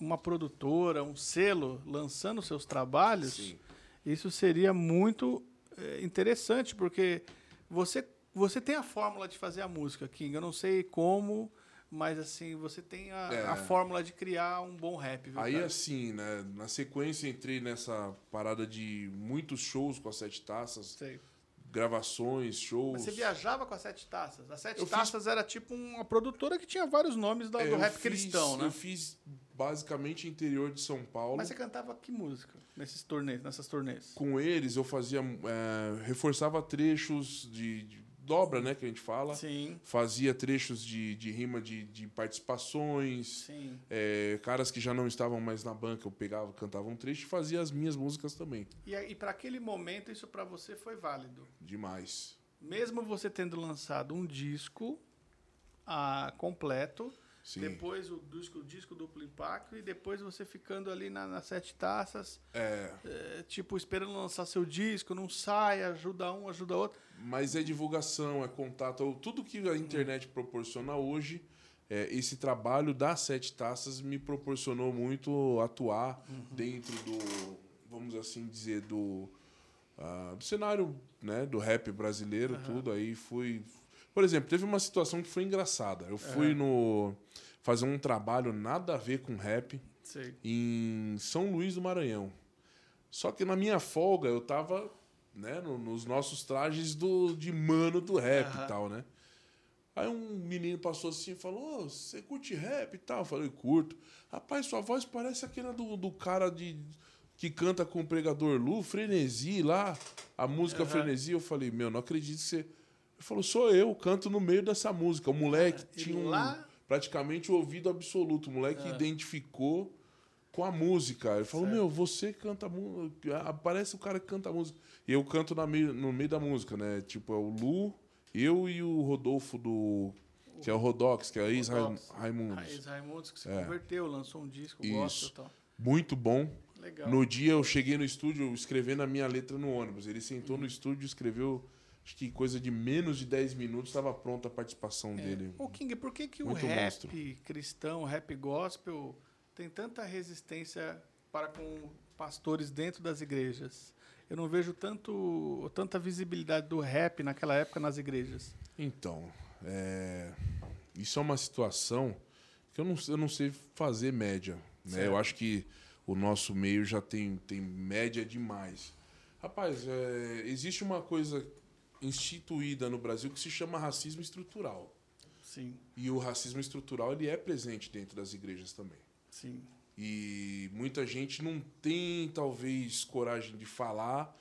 uma produtora, um selo, lançando seus trabalhos, Sim. isso seria muito eh, interessante, porque você, você tem a fórmula de fazer a música, King. Eu não sei como, mas assim, você tem a, É. a fórmula de criar um bom rap. Viu, Aí cara? assim, né? Na sequência entrei nessa parada de muitos shows com as sete taças, Sei. gravações, shows. Mas você viajava com as Sete Taças. As Sete Eu fiz- Taças era tipo uma produtora que tinha vários nomes da- É, do rap fiz- cristão, né? Eu fiz basicamente interior de São Paulo. Mas você cantava que música nesses turnês, nessas turnês? Com eles eu fazia, é, reforçava trechos de, de dobra, né, que a gente fala. Sim, Fazia trechos de, de rima de, de participações. sim. É, caras que já não estavam mais na banca, eu pegava, cantava um trecho e fazia as minhas músicas também. E, aí, para aquele momento, isso para você foi válido. Demais. Mesmo você tendo lançado um disco ah, completo, Sim. depois o disco, o disco duplo impacto, e depois você ficando ali na- nas Sete Taças, É, é, tipo, esperando lançar seu disco, não sai, ajuda um, ajuda outro. Mas é divulgação, é contato. Tudo que a internet proporciona hoje, é, esse trabalho das sete taças me proporcionou muito atuar dentro do, vamos assim dizer, do, ah, do cenário né, do rap brasileiro, tudo. Aí fui. Por exemplo, teve uma situação que foi engraçada. Eu fui no fazer um trabalho nada a ver com rap Sei. em São Luís do Maranhão. Só que na minha folga eu tava, né, no- nos nossos trajes do, de mano do rap Aham. e tal, né? Aí um menino passou assim e falou: "Ô, você curte rap e tal? Eu falei, curto. Rapaz, sua voz parece aquela do, do cara de que canta com o pregador Lu, Frenesi lá, a música Aham. Frenesi. Eu falei, meu, não acredito que você. Ele falou, sou eu, canto no meio dessa música. O moleque e tinha um, lá- praticamente o ouvido absoluto. O moleque identificou com a música. Ele falou, Certo. meu, você canta música. Aparece o cara que canta música. E eu canto na meio, no meio da música, né? Tipo, é o Lu, eu e o Rodolfo do. Que é o Rodox, que é a Is Rodox. Raimundos. Raiz Raimundos, que se É. converteu, lançou um disco, Isso. gosta e tal. Muito bom. Legal. No dia eu cheguei no estúdio escrevendo a minha letra no ônibus. Ele sentou no estúdio e escreveu, acho que coisa de menos de 10 minutos, estava pronta a participação dele. Ô King, por que, que o rap monstro. cristão, o rap gospel, tem tanta resistência para com pastores dentro das igrejas? Eu não vejo tanto, tanta visibilidade do rap naquela época nas igrejas. Então, é, isso é uma situação que eu não, eu não sei fazer média. Né? Eu acho que o nosso meio já tem, tem média demais. Rapaz, é, existe uma coisa instituída no Brasil que se chama racismo estrutural. Sim, E o racismo estrutural ele é presente dentro das igrejas também. sim. E muita gente não tem, talvez, coragem de falar,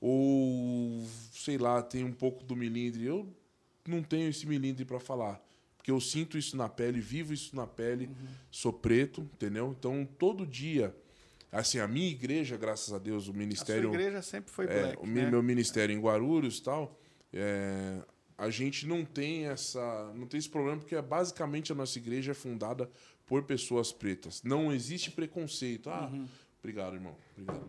ou, sei lá, tem um pouco do milindre. Eu não tenho esse milindre para falar, porque eu sinto isso na pele, vivo isso na pele, sou preto, entendeu? Então, todo dia Assim, a minha igreja, graças a Deus, o ministério. A sua igreja sempre foi é, black. o né? meu ministério em Guarulhos e tal. É, a gente não tem essa. não tem esse problema, porque é, basicamente a nossa igreja é fundada por pessoas pretas. Não existe preconceito. Ah, Uhum. obrigado, irmão. Obrigado.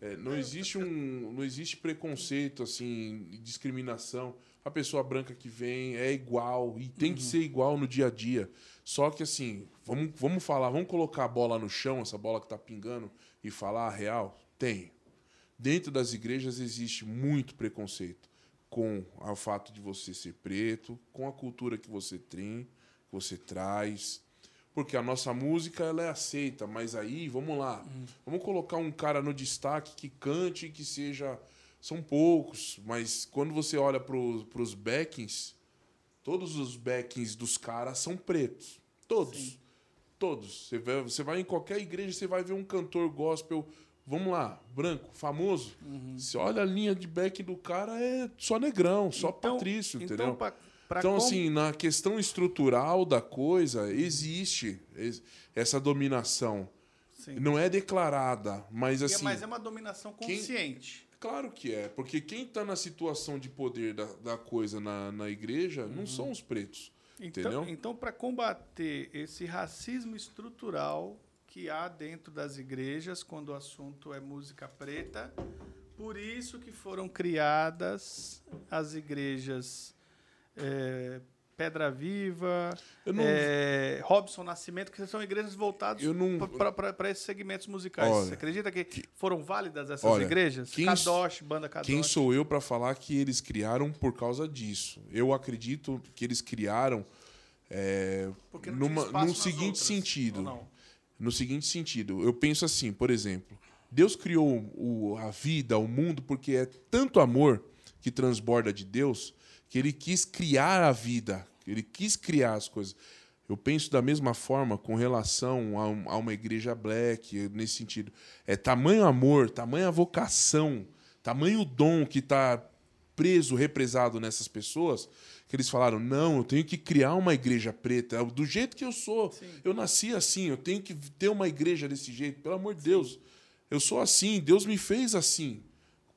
É, não existe um. Não existe preconceito, assim, discriminação. A pessoa branca que vem é igual e tem que ser igual no dia a dia. Só que assim, vamos, vamos falar, vamos colocar a bola no chão, essa bola que tá pingando, e falar a real? Tem. Dentro das igrejas existe muito preconceito com o fato de você ser preto, com a cultura que você tem, que você traz. Porque a nossa música ela é aceita, mas aí, vamos lá. Vamos colocar um cara no destaque que cante, que seja. São poucos, mas quando você olha para os backings, todos os backings dos caras são pretos. Todos. Todos. Você vai, você vai em qualquer igreja, você vai ver um cantor gospel, vamos lá, branco, famoso. Uhum. Você olha a linha de back do cara, é só negrão, só patrício, então, entendeu? pra- pra então, com- assim, na questão estrutural da coisa, existe es- essa dominação. Sim. Não é declarada, mas é- assim. Mas é uma dominação quem- consciente. Claro que é, porque quem está na situação de poder da, da coisa na, na igreja Uhum. não são os pretos. Então, Entendeu? então para combater esse racismo estrutural que há dentro das igrejas quando o assunto é música preta, por isso que foram criadas as igrejas é, Pedra Viva, não- é, Robson Nascimento, que são igrejas voltadas não- para esses segmentos musicais. Olha, Você acredita que, foram válidas essas olha, igrejas? quem- Kadosh, banda Kadosh. Quem sou eu para falar que eles criaram por causa disso? Eu acredito que eles criaram é, numa, num seguinte outras, sentido. No seguinte sentido, eu penso assim, por exemplo, Deus criou o, a vida, o mundo, porque é tanto amor que transborda de Deus que ele quis criar a vida, ele quis criar as coisas. Eu penso da mesma forma com relação a, a uma igreja black, nesse sentido. É tamanho amor, tamanha vocação, tamanho dom que está preso, represado nessas pessoas, que eles falaram: não, eu tenho que criar uma igreja preta, do jeito que eu sou. Eu nasci assim, eu tenho que ter uma igreja desse jeito, pelo amor de Deus. Eu sou assim, Deus me fez assim.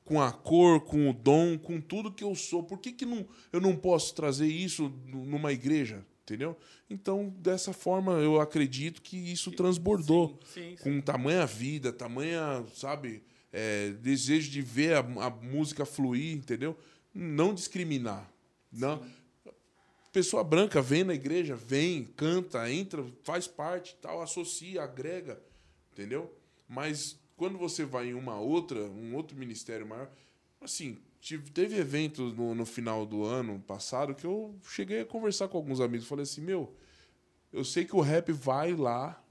Com a cor, com o dom, com tudo que eu sou. Por que, que não, eu não posso trazer isso nu- numa igreja? Entendeu? Então, dessa forma, eu acredito que isso transbordou Sim, sim, sim. com tamanha vida, tamanha, sabe, é, desejo de ver a, a música fluir, entendeu? Não discriminar. Não. Pessoa branca vem na igreja, vem, canta, entra, faz parte, tal, associa, agrega, entendeu? Mas quando você vai em uma outra, um outro ministério maior, assim, teve eventos no, no final do ano passado que eu cheguei a conversar com alguns amigos, falei assim, meu, eu sei que o rap vai lá,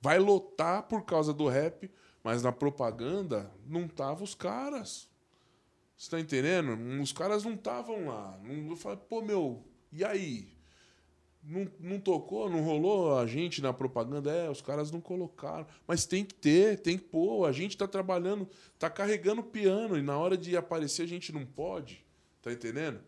vai lotar por causa do rap, mas na propaganda não tava os caras. Você tá entendendo? Os caras não estavam lá. Eu falei, pô, meu, e aí? Não, não tocou, não rolou a gente na propaganda? É, os caras não colocaram. Mas tem que ter, tem que pôr. A gente tá trabalhando, tá carregando piano e na hora de aparecer a gente não pode. Tá entendendo?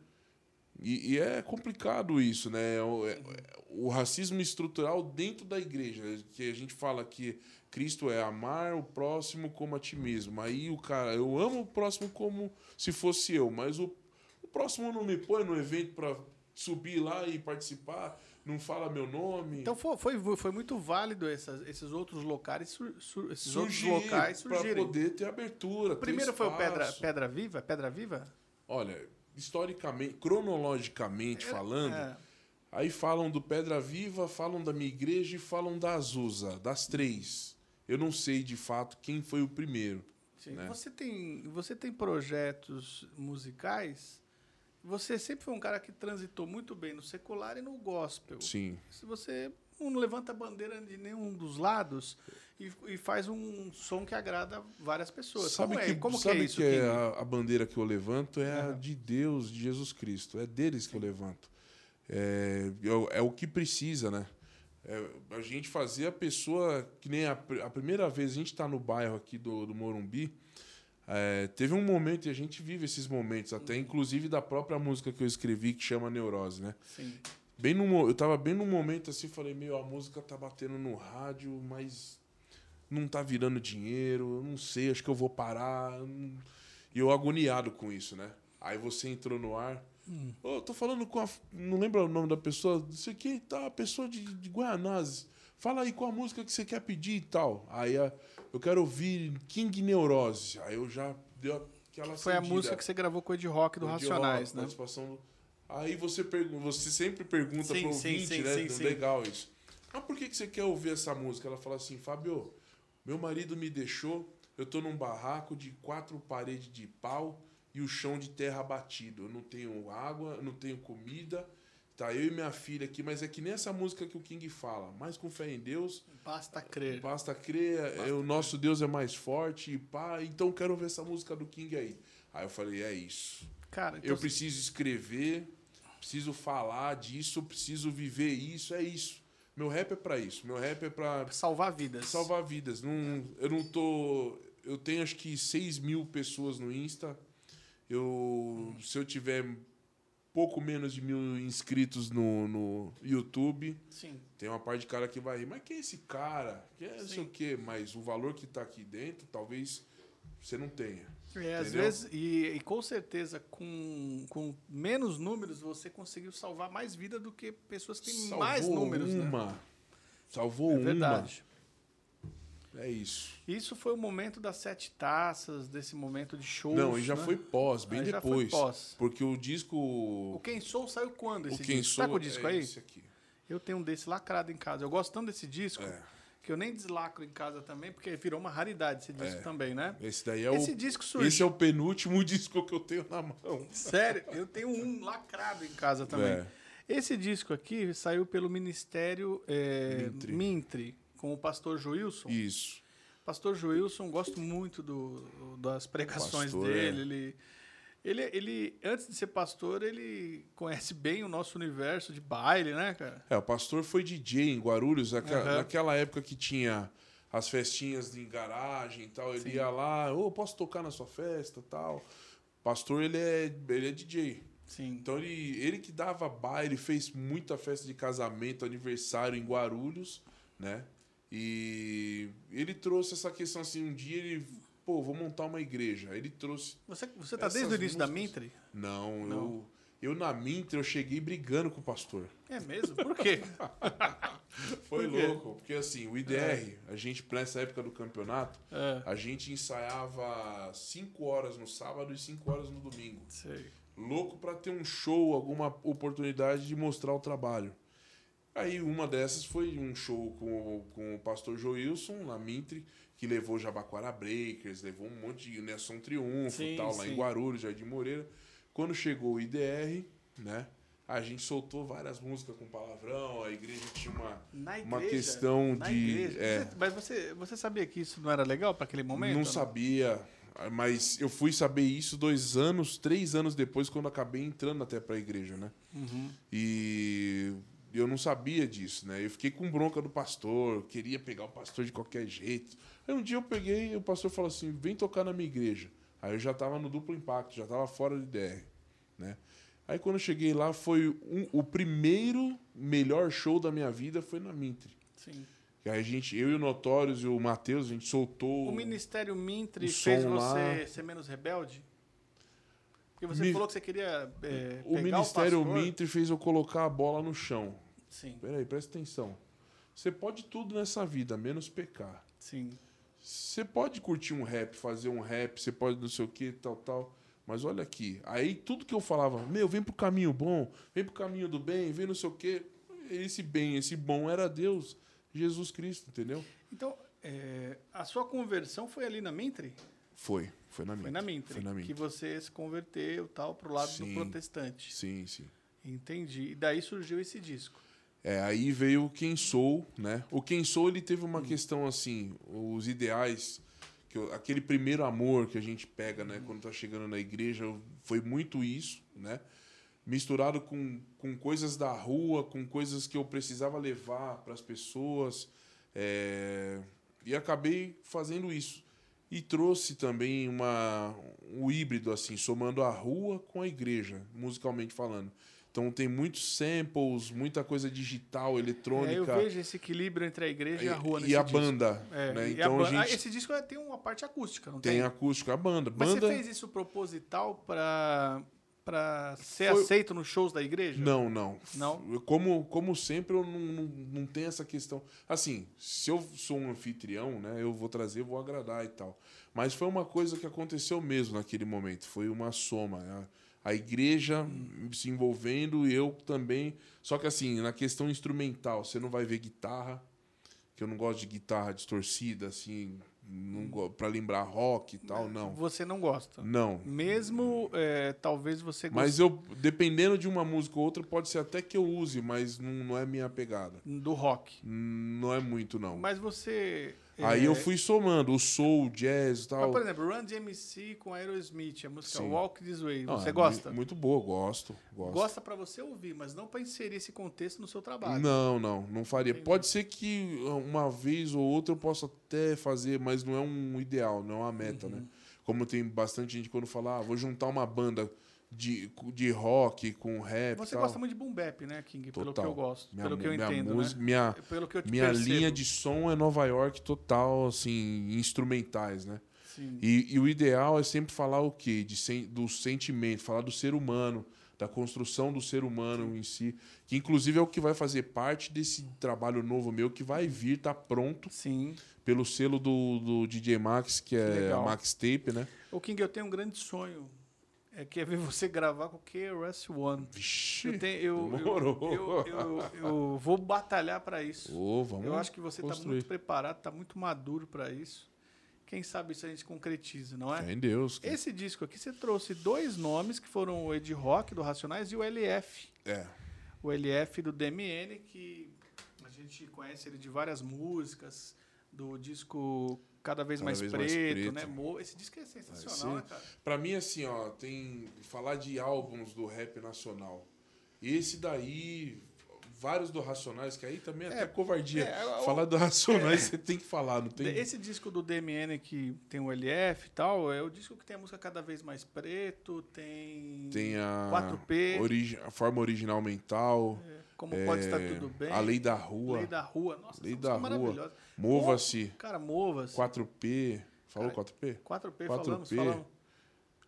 E, e é complicado isso, né? O, é- o racismo estrutural dentro da igreja, que a gente fala que Cristo é amar o próximo como a ti mesmo. Aí o cara, eu amo o próximo como se fosse eu, mas o, o próximo não me põe no evento para subir lá e participar, não fala meu nome. Então foi, foi, foi muito válido essas- esses outros locais, sur- sur- esses outros surgir locais para surgirem. poder ter abertura. O primeiro foi o Pedra. Pedra Viva? Pedra Viva? Olha, historicamente, cronologicamente falando, É. Aí falam do Pedra Viva, falam da minha igreja e falam da Azusa, das três. Eu não sei de fato quem foi o primeiro. Sim. né? Você, tem, você tem projetos musicais. Você sempre foi um cara que transitou muito bem no secular e no gospel. Sim. Se você não levanta a bandeira de nenhum dos lados e, e faz um som que agrada várias pessoas. Sabe como que, é, como que sabe é isso? que é a, a bandeira que eu levanto é a Aham. de Deus, de Jesus Cristo. É deles que eu levanto. É, eu- é o que precisa, né? É, a gente fazer a pessoa, que nem a, a primeira vez a gente está no bairro aqui do, do Morumbi, é, teve um momento, e a gente vive esses momentos, até inclusive da própria música que eu escrevi, que chama Neurose, né? Sim. Bem no, eu tava bem num momento assim, falei, meu, a música tá batendo no rádio, mas não tá virando dinheiro, eu não sei, acho que eu vou parar. não- E eu agoniado com isso, né? Aí você entrou no ar. Ô, eu tô falando com a. Não lembro o nome da pessoa. Isso aqui tá a pessoa de, de Guianazes. Fala aí qual a música que você quer pedir e tal. Aí a- eu quero ouvir King Neurose. Aí eu já deu aquela Foi a música que você gravou com o Ed Rock do Racionais, rock, né? participação Aí você pergunta, você sempre pergunta Sim, pro ouvinte, sim, né? sim, sim. Legal isso. Mas por que, que você quer ouvir essa música? Ela fala assim, Fábio, meu marido me deixou, eu tô num barraco de quatro paredes de pau e o chão de terra batido. Eu não tenho água, eu não tenho comida. Tá eu e minha filha aqui, mas é que nem essa música que o King fala. Mas com fé em Deus, Basta crer. Basta crer, é, o nosso Deus é mais forte e pá, então quero ouvir essa música do King aí. Aí eu falei, é isso. Cara, então, Eu preciso escrever, preciso falar disso, preciso viver isso, é isso. Meu rap é pra isso. Meu rap é pra salvar vidas. salvar vidas. Não, eu não tô. Eu tenho acho que 6 mil pessoas no Insta. Eu, se eu tiver pouco menos de mil inscritos no, no YouTube, Sim. tem uma parte de cara que vai rir, mas quem é esse cara? Que é não sei Sim. o quê, mas o valor que tá aqui dentro, talvez você não tenha. É, às vezes, e, e com certeza, com, com menos números, você conseguiu salvar mais vida do que pessoas que têm Salvou mais números, né? uma. Salvou É uma. verdade. É isso. Isso foi o momento das sete taças, desse momento de shows. não, e já né? foi pós, bem Aí já foi depois. pós. Porque o disco. O Quem Sou saiu quando esse o Quem disco? Sou tá com o disco é aí? esse aqui. Eu tenho um desse lacrado em casa. Eu gosto tanto desse disco É. que eu nem deslacro em casa também, porque virou uma raridade esse disco É. também, né? Esse daí é esse o. disco surgiu. Esse é o penúltimo disco que eu tenho na mão. Sério, eu tenho um lacrado em casa também. É. Esse disco aqui saiu pelo Ministério é, Mintre. Mintre, com o pastor Joilson. Isso. Pastor Joilson, gosto muito do, das pregações Pastor, dele. Ele, ele, ele, antes de ser pastor, ele conhece bem o nosso universo de baile, né, cara? É, o pastor foi DJ em Guarulhos, naquela, Aham. naquela época que tinha as festinhas em garagem e tal. Ele Sim. ia lá, ô, posso tocar na sua festa e tal. Pastor, ele é, ele é DJ. Sim. Então ele, ele que dava baile, fez muita festa de casamento, aniversário em Guarulhos, né? E ele trouxe essa questão assim, um dia ele, pô, vou montar uma igreja. Ele trouxe. Você, você tá desde o início da músicas- Mintre? Não, Não. eu eu na Mintra eu cheguei brigando com o pastor. É mesmo? Por quê? Foi Por quê? louco, porque assim, o IDR, a gente nessa época do campeonato, É, a gente ensaiava 5 horas no sábado e 5 horas no domingo. sei. louco para ter um show, alguma oportunidade de mostrar o trabalho. Aí uma dessas foi um show com, o- com o pastor Joilson, na Mitre, que levou Jabaquara Breakers, levou um monte de Nelson Triunfo Sim, e tal, lá sim. em Guarulhos, Jardim Moreira. Quando chegou o IDR, né? A gente soltou várias músicas com palavrão, a igreja tinha uma. Na igreja, Uma questão na de- é. Você- mas você, você sabia que isso não era legal para aquele momento? não sabia, mas eu fui saber isso dois anos, três anos depois, quando acabei entrando até pra igreja, né? Uhum. E não sabia disso, né? Eu fiquei com bronca do pastor, queria pegar o pastor de qualquer jeito. Aí um dia eu peguei e o pastor falou assim: vem tocar na minha igreja. Aí eu já tava no duplo impacto, já tava fora de DR, né? Aí quando eu cheguei lá, foi um- o primeiro melhor show da minha vida foi na Mintre. Sim. E aí a gente, eu e o Notórios e o Matheus, a gente soltou. O Ministério Mintre fez você ser menos rebelde? Porque você Mi- falou que você queria é, o Ministério o pastor. Mintre fez eu colocar a bola no chão. Sim, Peraí, presta atenção. Você pode tudo nessa vida, menos pecar. sim. Você pode curtir um rap, fazer um rap, você pode não sei o que, tal, tal. Mas olha aqui, aí tudo que eu falava, meu, vem pro caminho bom, vem pro caminho do bem, vem não sei o que. Esse bem, esse bom era Deus, Jesus Cristo, entendeu? Então, é, a sua conversão foi ali na Mintre? Foi, foi na minha. Foi na Mintre. Foi na minha. Que você se converteu tal pro lado do Sim. protestante. Sim, sim. Entendi. E daí surgiu esse disco. É, aí veio o Quem Sou, né? O Quem Sou, ele teve uma questão assim, os ideais, que eu- aquele primeiro amor que a gente pega, né, quando tá chegando na igreja, foi muito isso, né? Misturado com, com coisas da rua, com coisas que eu precisava levar para as pessoas, é, e acabei fazendo isso. E trouxe também uma, um híbrido, assim, somando a rua com a igreja, musicalmente falando. Então tem muitos samples, muita coisa digital, eletrônica. É, eu vejo esse equilíbrio entre a igreja e, a rua nesse E a disco. banda. É, né? e Então a a, ba- ah, gente Esse disco tem uma parte acústica, não tem tem? acústico, a banda. Mas banda você fez isso proposital para para ser Foi- aceito nos shows da igreja? Não, não. Não? Como, como sempre, eu não, não, não tenho essa questão. Assim, se eu sou um anfitrião, né, eu vou trazer, vou agradar e tal. Mas foi uma coisa que aconteceu mesmo naquele momento. Foi uma soma. A, a igreja se envolvendo e eu também. Só que assim, na questão instrumental, você não vai ver guitarra, que eu não gosto de guitarra distorcida, assim, pra lembrar rock e tal, não. Você não gosta. Não. Mesmo, é, talvez você goste Mas eu, dependendo de uma música ou outra, pode ser até que eu use, mas não, não é minha pegada. do rock. Não é muito, não. Mas você... Aí é, eu fui somando o soul, o jazz e Mas, tal. por exemplo, Run DMC com Aerosmith, a música Sim. Walk This Way, Não, você é gosta? mu- Muito boa, gosto. Gosto. Gosta pra você ouvir, mas não pra inserir esse contexto no seu trabalho. Não, não, não faria. Entendi. Pode ser que uma vez ou outra eu possa até fazer, mas não é um ideal, não é uma meta, Uhum. né? Como tem bastante gente quando fala, ah, vou juntar uma banda de, de rock com rap Você gosta muito de boom bap, né, King? Pelo que Total. eu gosto, Minha, pelo que eu minha entendo, música, né? minha, Pelo que eu minha percebo. linha de som é Nova York total, assim, instrumentais, né? Sim. E, e o ideal é sempre falar o quê? De sen- do sentimento, falar do ser humano, da construção do ser humano em si, que inclusive é o que vai fazer parte desse trabalho novo meu que vai vir, tá pronto Sim. pelo selo do, do DJ Max, que é a. Max Tape, né? Ô, King, eu tenho um grande sonho. É que é ver você gravar com o KRS One. Vixe, Eu, tenho, eu, eu, eu, eu- vou batalhar pra isso. Ô, vamos eu acho que você tá construir. muito preparado, tá muito maduro pra isso. Quem sabe isso a gente concretiza, não é? Em Deus. cara. Esse disco aqui você trouxe dois nomes que foram o Ed Rock do Racionais e o LF. É, O LF do DMN, que a gente conhece ele de várias músicas, do disco Cada Vez, Cada mais, Vez preto, Mais Preto. né? Esse disco é sensacional, né, cara? Pra mim, assim, ó, tem. Falar de álbuns do rap nacional. Esse daí, vários do Racionais, que aí também é, É, até covardia. é, o- falar do Racionais, você tem que falar, não tem. Esse disco do DMN que tem o LF e tal, é o disco que tem a música Cada Vez Mais Preto, tem, Tem a, 4P, origi- a forma original mental, Como Pode Estar é, Tudo Bem, a lei da rua, Lei da Rua. Nossa, Lei da é Rua. mova-se, Cara, mova-se. 4P. Falou Cara, 4P? 4P, 4P. falamos, falamos.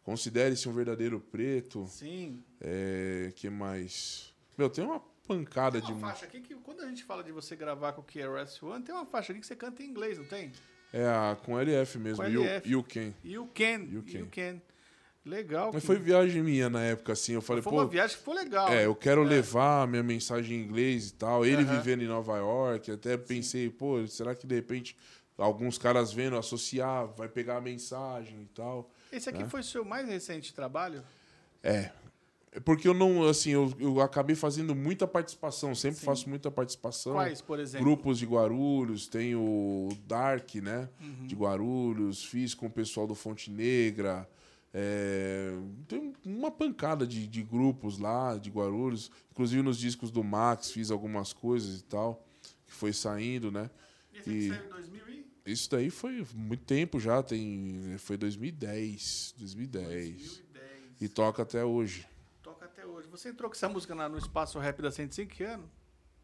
Considere-se um verdadeiro preto. Sim. É, que mais? Meu, tem uma pancada Tem de. uma faixa aqui que quando a gente fala de você gravar com o KRS One, tem uma faixa aqui que você canta em inglês, não tem? É a, com LF mesmo, Com You, LF. you Can. You can. You You can. Legal. Mas Kim. foi viagem minha na época, assim. Eu falei, Foi pô, uma viagem que foi legal. é, eu quero levar a minha mensagem em inglês e tal. Ele Aham. vivendo em Nova York, até pensei, pô, será que de repente alguns caras vendo, associar, vai pegar a mensagem e tal. Esse aqui né? foi o seu mais recente trabalho? É. É Porque eu não, assim, eu, eu acabei fazendo muita participação, sempre Sim. faço muita participação. Quais, por exemplo? Grupos de Guarulhos, tem o Dark, né? Uhum. De Guarulhos, fiz com o pessoal do Fonte Negra. É, tem uma pancada de, de grupos lá, de Guarulhos. Inclusive nos discos do Max fiz algumas coisas e tal, que foi saindo, né? E- saiu em 2000 e... Isso daí foi muito tempo já, tem, foi 2010, 2010. 2010. E toca até hoje, Toca até hoje. Você entrou com essa música no Espaço Rap da 105 que ano?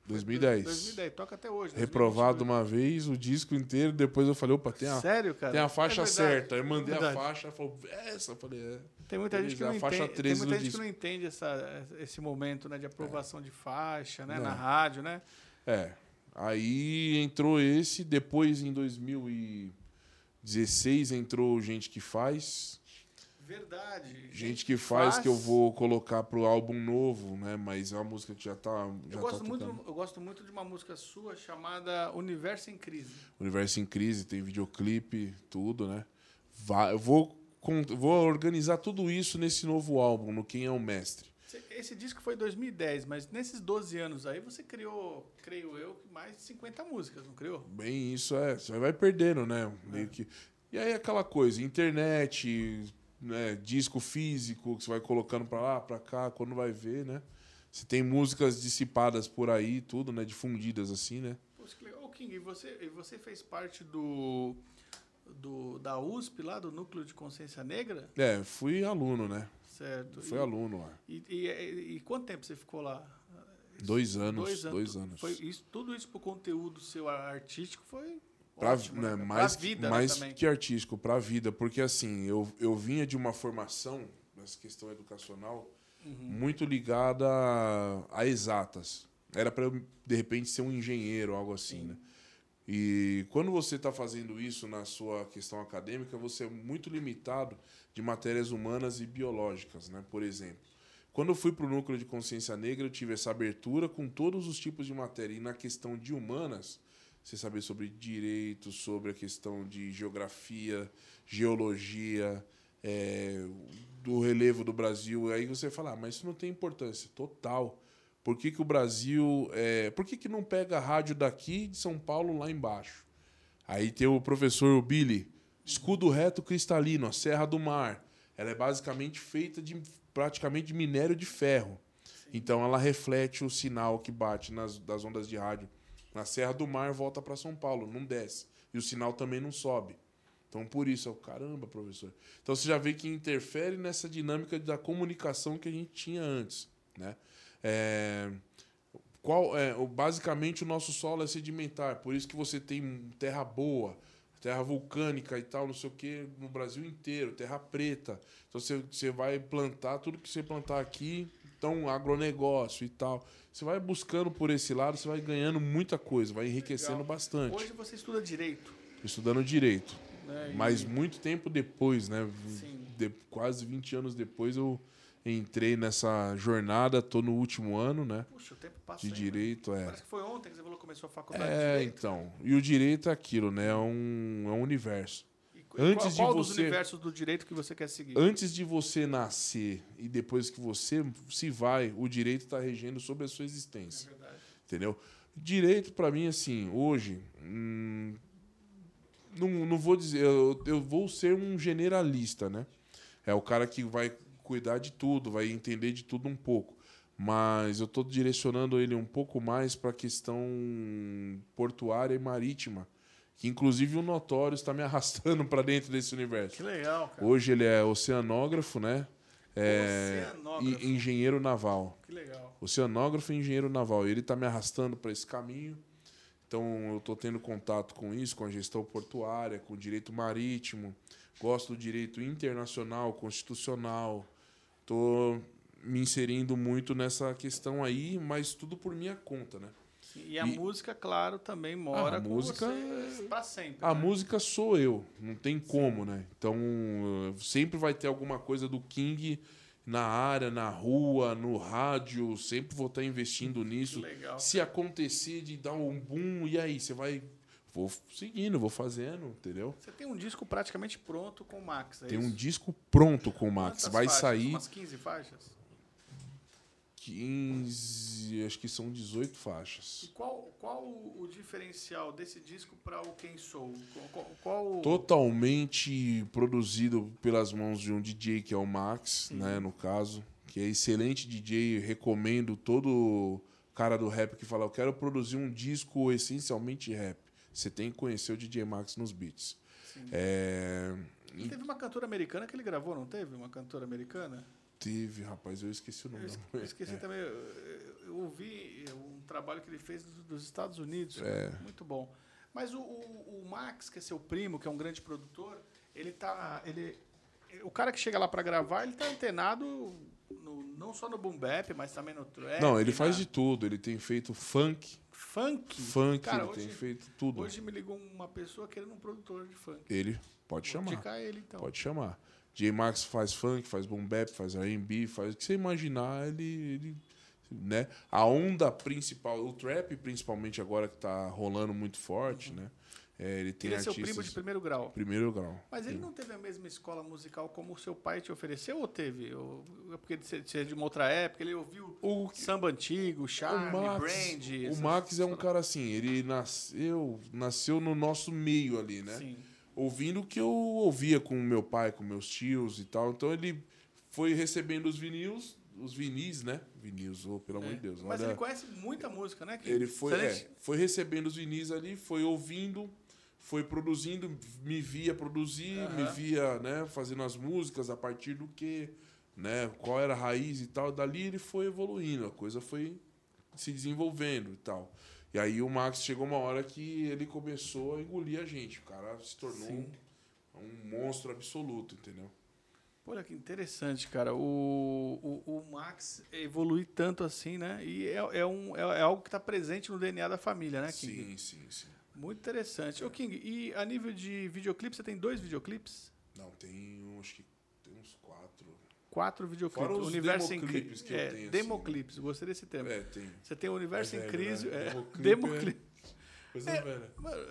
Foi 2010. 2010, toca até hoje. Reprovado 2022. uma vez, o disco inteiro, depois eu falei, opa, tem a, Sério, cara? tem a faixa É certa. Eu mandei Verdade. a faixa, falou, essa, eu falei, é. Tem muita gente que não entende, tem 13 muita gente que não entende essa, esse momento né, de aprovação de faixa, né? Não. Na rádio, né? É. Aí entrou esse, depois em 2016 entrou Gente que Faz. Verdade. Gente que faz, que eu vou colocar pro álbum novo, né? Mas é uma música que já tá. Já Eu gosto, tá muito, eu gosto muito de uma música sua chamada Universo em Crise. Universo em Crise, tem videoclipe, tudo, né? Vai, eu vou, vou organizar tudo isso nesse novo álbum, no Quem é o Mestre. Esse disco foi em 2010, mas nesses 12 anos aí você criou, creio eu, mais de 50 músicas, não criou? Bem, isso é. Você vai perdendo, né? Meio que. E aí aquela coisa, internet, né, disco físico, que você vai colocando pra lá, pra cá, quando vai ver, né? Você tem músicas dissipadas por aí, tudo, né? Difundidas assim, né? Ô, King, e você, você fez parte do, do, da USP, lá do Núcleo de Consciência Negra? É, fui aluno, né? Certo. Fui e, aluno lá. E, e, e, quanto tempo você ficou lá? Dois anos. Dois anos. Dois anos. Foi isso, tudo isso pro conteúdo seu artístico foi Pra, ótimo, né, né? mais, vida, mais né, que artístico, para a vida. Porque assim, eu, eu vinha de uma formação, nessa questão educacional, uhum. muito ligada a, a exatas. Era para eu, de repente, ser um engenheiro, algo assim, Sim. né? E quando você está fazendo isso na sua questão acadêmica, você é muito limitado de matérias humanas e biológicas, né? Por exemplo, quando eu fui para o núcleo de consciência negra, eu tive essa abertura com todos os tipos de matéria. E na questão de humanas, você saber sobre direito, sobre a questão de geografia, geologia, é, do relevo do Brasil. Aí você fala, ah, mas isso não tem importância. Total. Por que, que o Brasil. É, por que, que não pega a rádio daqui de São Paulo lá embaixo? Aí tem o professor Billy, escudo reto cristalino, a Serra do Mar. Ela é basicamente feita de praticamente de minério de ferro. Sim. Então ela reflete o sinal que bate nas das ondas de rádio na Serra do Mar volta para São Paulo, não desce. E o sinal também não sobe. Então por isso, eu, caramba, professor. Então você já vê que interfere nessa dinâmica da comunicação que a gente tinha antes, né? É, qual é, basicamente o nosso solo é sedimentar, por isso que você tem terra boa, terra vulcânica e tal, não sei o que, no Brasil inteiro, terra preta. Então você, você vai plantar tudo que você plantar aqui, então agronegócio e tal. Você vai buscando por esse lado, você vai ganhando muita coisa, vai enriquecendo Legal. bastante. Hoje você estuda direito. Estudando direito. É, Mas muito tempo depois, né? De, quase 20 anos depois eu entrei nessa jornada, tô no último ano, né? Puxa, o tempo passa. De aí, direito, né? é. Parece que foi ontem que você falou que começou a faculdade é, de então. E o direito é aquilo, né? É um, é um universo. Antes qual, qual de você, dos universos do direito que você quer seguir? Antes de você nascer e depois que você se vai, o direito está regendo sobre a sua existência. É verdade. Entendeu? Direito, para mim, assim, hoje. Hum, não, não vou dizer. Eu, eu vou ser um generalista, né? É o cara que vai cuidar de tudo, vai entender de tudo um pouco. Mas eu estou direcionando ele um pouco mais para a questão portuária e marítima. Que inclusive o Notório está me arrastando para dentro desse universo. Que legal, cara. Hoje ele é oceanógrafo, né? É, oceanógrafo. engenheiro naval. Que legal. Oceanógrafo e engenheiro naval. Ele está me arrastando para esse caminho. Então eu estou tendo contato com isso, com a gestão portuária, com o direito marítimo. Gosto do direito internacional, constitucional. Estou me inserindo muito nessa questão aí, mas tudo por minha conta, né? E a e, música, claro, também mora a com música, para sempre. A né? música sou eu, não tem como, né? Então, sempre vai ter alguma coisa do King na área, na rua, no rádio, sempre vou estar investindo nisso. Legal. Se acontecer de dar um boom, e aí? Você vai vou seguindo, vou fazendo, entendeu? Você tem um disco praticamente pronto com o Max, é Tem isso? um disco pronto com o Max. Quantas Vai sair. Umas 15 faixas? 15, acho que são 18 faixas. E qual, qual o diferencial desse disco para o Quem Sou? Qual, qual... Totalmente produzido pelas mãos de um DJ que é o Max, Sim. né, no caso, que é excelente DJ, recomendo todo cara do rap que fala, eu quero produzir um disco essencialmente rap. Você tem que conhecer o DJ Max nos beats. É... Teve uma cantora americana que ele gravou, não teve? Uma cantora americana? Teve, rapaz, eu esqueci o nome. Eu, eu esqueci é. também. Eu, eu, ouvi um trabalho que ele fez dos Estados Unidos. É. Muito bom. Mas o, o, o, Max, que é seu primo, que é um grande produtor, ele tá. Ele, o cara que chega lá para gravar, ele tá antenado no, não só no boom bap, mas também no trap. Não, ele faz de tudo. Ele tem feito funk. Funk? Funk, cara, ele hoje, tem feito tudo. Hoje me ligou uma pessoa querendo um produtor de funk. Ele, pode Vou chamar. indicar ele, então. Pode chamar. J Max faz funk, faz boom bap, faz R&B, faz o que você imaginar, ele, ele né? A onda principal, o trap principalmente agora que tá rolando muito forte, uhum. né? É, ele tem ele é seu primo de primeiro grau. Primeiro grau. Mas ele não teve a mesma escola musical como o seu pai te ofereceu ou teve? Ou, é porque você é de uma outra época, ele ouviu o samba antigo, Charme, o Max, Brand. O Max é um cara assim, ele nasceu, nasceu no nosso meio ali, né? Sim ouvindo o que eu ouvia com meu pai, com meus tios e tal. Então ele foi recebendo os vinis, os vinis, né? Vinis, oh, pelo é. amor de Deus. Mas ele conhece muita música, né? Que ele foi, é, foi recebendo os vinis ali, foi ouvindo, foi produzindo, me via produzir, Aham. me via, né, fazendo as músicas a partir do que, né, qual era a raiz e tal. Dali ele foi evoluindo, a coisa foi se desenvolvendo e tal. E aí o Max chegou uma hora que ele começou a engolir a gente. O cara se tornou um, um monstro absoluto, entendeu? Olha que interessante, cara. O, o, o Max evolui tanto assim, né? E é, é, um, é, é algo que está presente no DNA da família, né, King? sim, sim, sim. Muito interessante. Ô, King, e a nível de videoclipe, você tem dois videoclipes? Não, tem um, acho que quatro. Videoclipes. Fora os Universo em crise. que eu é, tenho, assim. democlipes, gostei desse termo. É, tem. Você tem o Universo É em crise. né? É, Democlipe. Coisa É, velha.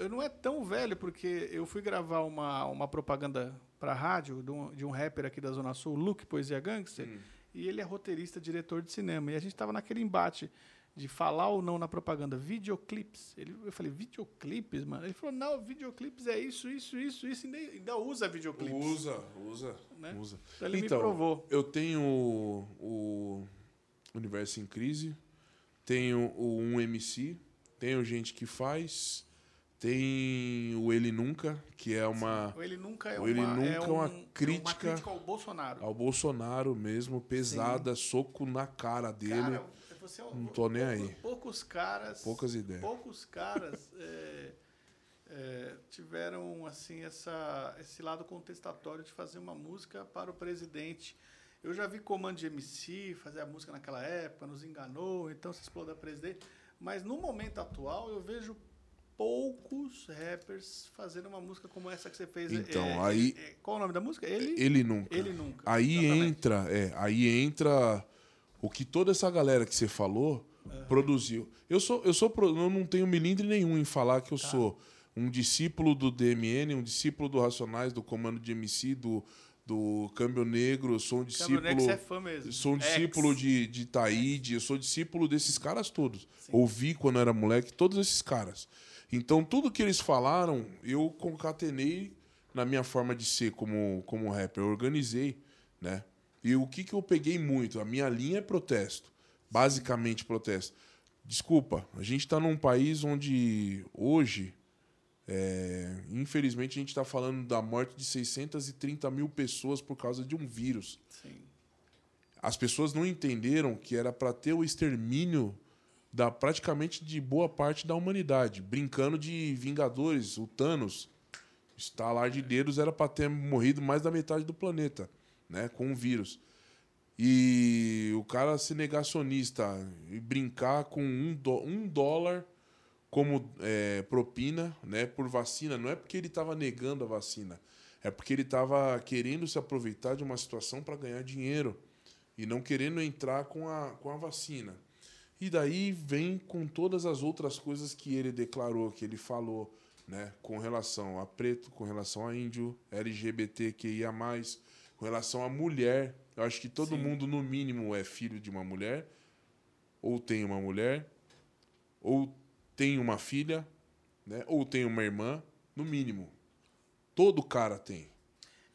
Não é tão velho, porque eu fui gravar uma, uma propaganda pra rádio de um, de um rapper aqui da Zona Sul, Luke Poesia Gangster, Hum. e ele é roteirista, diretor de cinema. E a gente tava naquele embate de falar ou não na propaganda, videoclips. Ele, eu falei, videoclips, mano? Ele falou, não, videoclips é isso, isso, isso, isso, ainda, ainda usa videoclips. Usa, usa, Né? usa. Então ele Então, me provou. Eu tenho o, o Universo em Crise, tenho o 1MC, tenho gente que faz, tem o Ele Nunca, que é uma Ele nunca é o uma, Ele Nunca é é um- uma é uma crítica crítica ao Bolsonaro. ao Bolsonaro mesmo, pesada, soco na cara dele. Cara, você é um- não tô nem poucos- aí. Poucos caras. Poucas ideias. Poucos caras é, é, tiveram assim essa, esse lado contestatório de fazer uma música para o presidente. Eu já vi Comando de MC fazer a música naquela época, nos enganou, então se explodiu a presidente. Mas no momento atual eu vejo poucos rappers fazendo uma música como essa que você fez. Então, É, aí- é, qual o nome da música? Ele, Ele nunca. Ele nunca. Aí Exatamente. entra, é, aí entra o que toda essa galera que você falou produziu. Eu sou, eu sou, eu não tenho milindre nenhum em falar Tá. que eu sou um discípulo do DMN, um discípulo do Racionais, do Comando de MC, do do Câmbio Negro, eu sou um Câmbio Negro, discípulo você é fã mesmo. Sou um Ex. discípulo de, de Taíde, eu sou discípulo desses caras todos. Sim. Ouvi quando era moleque todos esses caras. Então, tudo que eles falaram, eu concatenei na minha forma de ser como, como rapper. Eu organizei, né? E o que, que eu peguei muito? A minha linha é protesto. Basicamente protesto. Desculpa, a gente está num país onde hoje, é, infelizmente, a gente está falando da morte de 630 mil pessoas por causa de um vírus Sim. as pessoas não entenderam que era para ter o extermínio da praticamente de boa parte da humanidade, brincando de Vingadores, o Thanos, estalar de dedos era para ter morrido mais da metade do planeta, né, com um vírus. E o cara ser negacionista e brincar com um, dó- um dólar como é, propina, né, por vacina, não é porque ele estava negando a vacina, é porque ele estava querendo se aproveitar de uma situação para ganhar dinheiro e não querendo entrar com a, com a vacina. E daí vem com todas as outras coisas que ele declarou, que ele falou, né, com relação a preto, com relação a índio, LGBTQIA+, com relação a mulher. Eu acho que todo Sim. mundo, no mínimo, é filho de uma mulher, ou tem uma mulher, ou tem uma filha, né, ou tem uma irmã, no mínimo. Todo cara tem.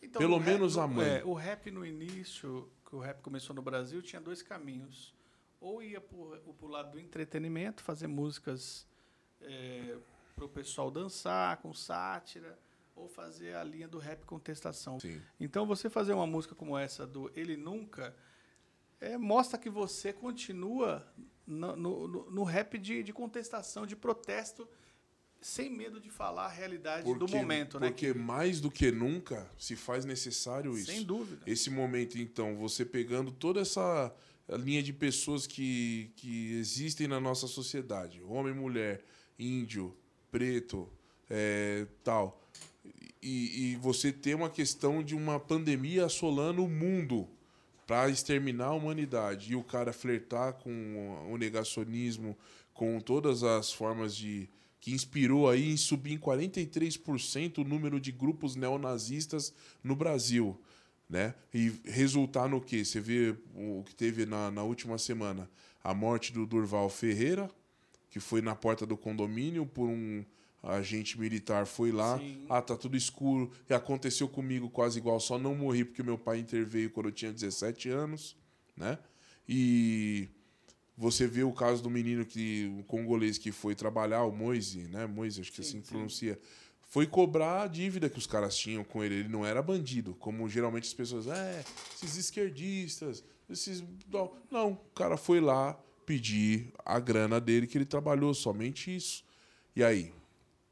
Então, Pelo o rap- menos a mãe. é, o rap no início, que o rap começou no Brasil, tinha dois caminhos. Ou ia pro, pro lado do entretenimento, fazer músicas para o pessoal dançar, com sátira, ou fazer a linha do rap contestação. Sim. Então, você fazer uma música como essa do Ele Nunca, é, mostra que você continua no, no, no- rap de, de contestação, de protesto, sem medo de falar a realidade do momento, né? Porque mais do que nunca se faz necessário isso. Sem dúvida. Esse momento, então, você pegando toda essa linha de pessoas que, que existem na nossa sociedade, homem, mulher, índio, preto, é, tal, e, e você ter uma questão de uma pandemia assolando o mundo para exterminar a humanidade e o cara flertar com o negacionismo, com todas as formas de que inspirou aí em subir em 43% o número de grupos neonazistas no Brasil, né? E resultar no quê? Você vê o que teve na, na última semana, a morte do Durval Ferreira, que foi na porta do condomínio por um agente militar foi lá, Sim. ah, tá tudo escuro, e aconteceu comigo quase igual, só não morri porque meu pai interveio quando eu tinha 17 anos, né? E você vê o caso do menino que o congolês que foi trabalhar, o Moise, né? Moise, acho que Sim, assim sim. pronuncia. Foi cobrar a dívida que os caras tinham com ele. Ele não era bandido, como geralmente as pessoas, é, esses esquerdistas, esses. Não, não, o cara foi lá pedir a grana dele que ele trabalhou, somente isso. E aí?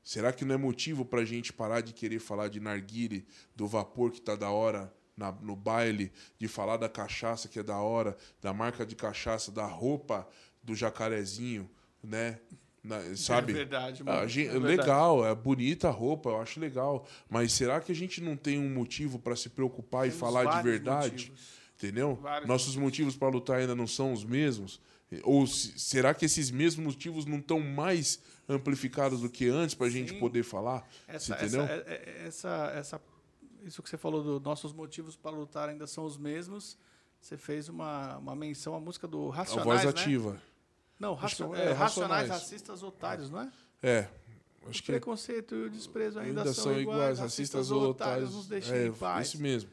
Será que não é motivo pra gente parar de querer falar de narguile, do vapor que tá da hora na- no baile, de falar da cachaça que é da hora, da marca de cachaça, da roupa do jacarezinho, né? Na- sabe? É verdade, mano. a gente- É verdade. legal, é bonita a roupa, eu acho legal. Mas será que a gente não tem um motivo pra se preocupar e Temos falar de verdade? motivos. Entendeu? Vários Nossos motivos para lutar ainda não são os mesmos? Ou se- será que esses mesmos motivos não estão mais amplificados do que antes para a gente poder falar? Essa, entendeu? essa, é- é- essa, essa, isso que você falou dos nossos motivos para lutar ainda são os mesmos. Você fez uma, uma menção à música do a Racionais, voz né? ativa. Não, racio- é, é, Racionais, Racionais. Racistas, Otários, não é? É. O Acho que preconceito e o desprezo ainda, ainda são, iguais, racistas ou otários, otários. nos deixem É, em paz. isso mesmo.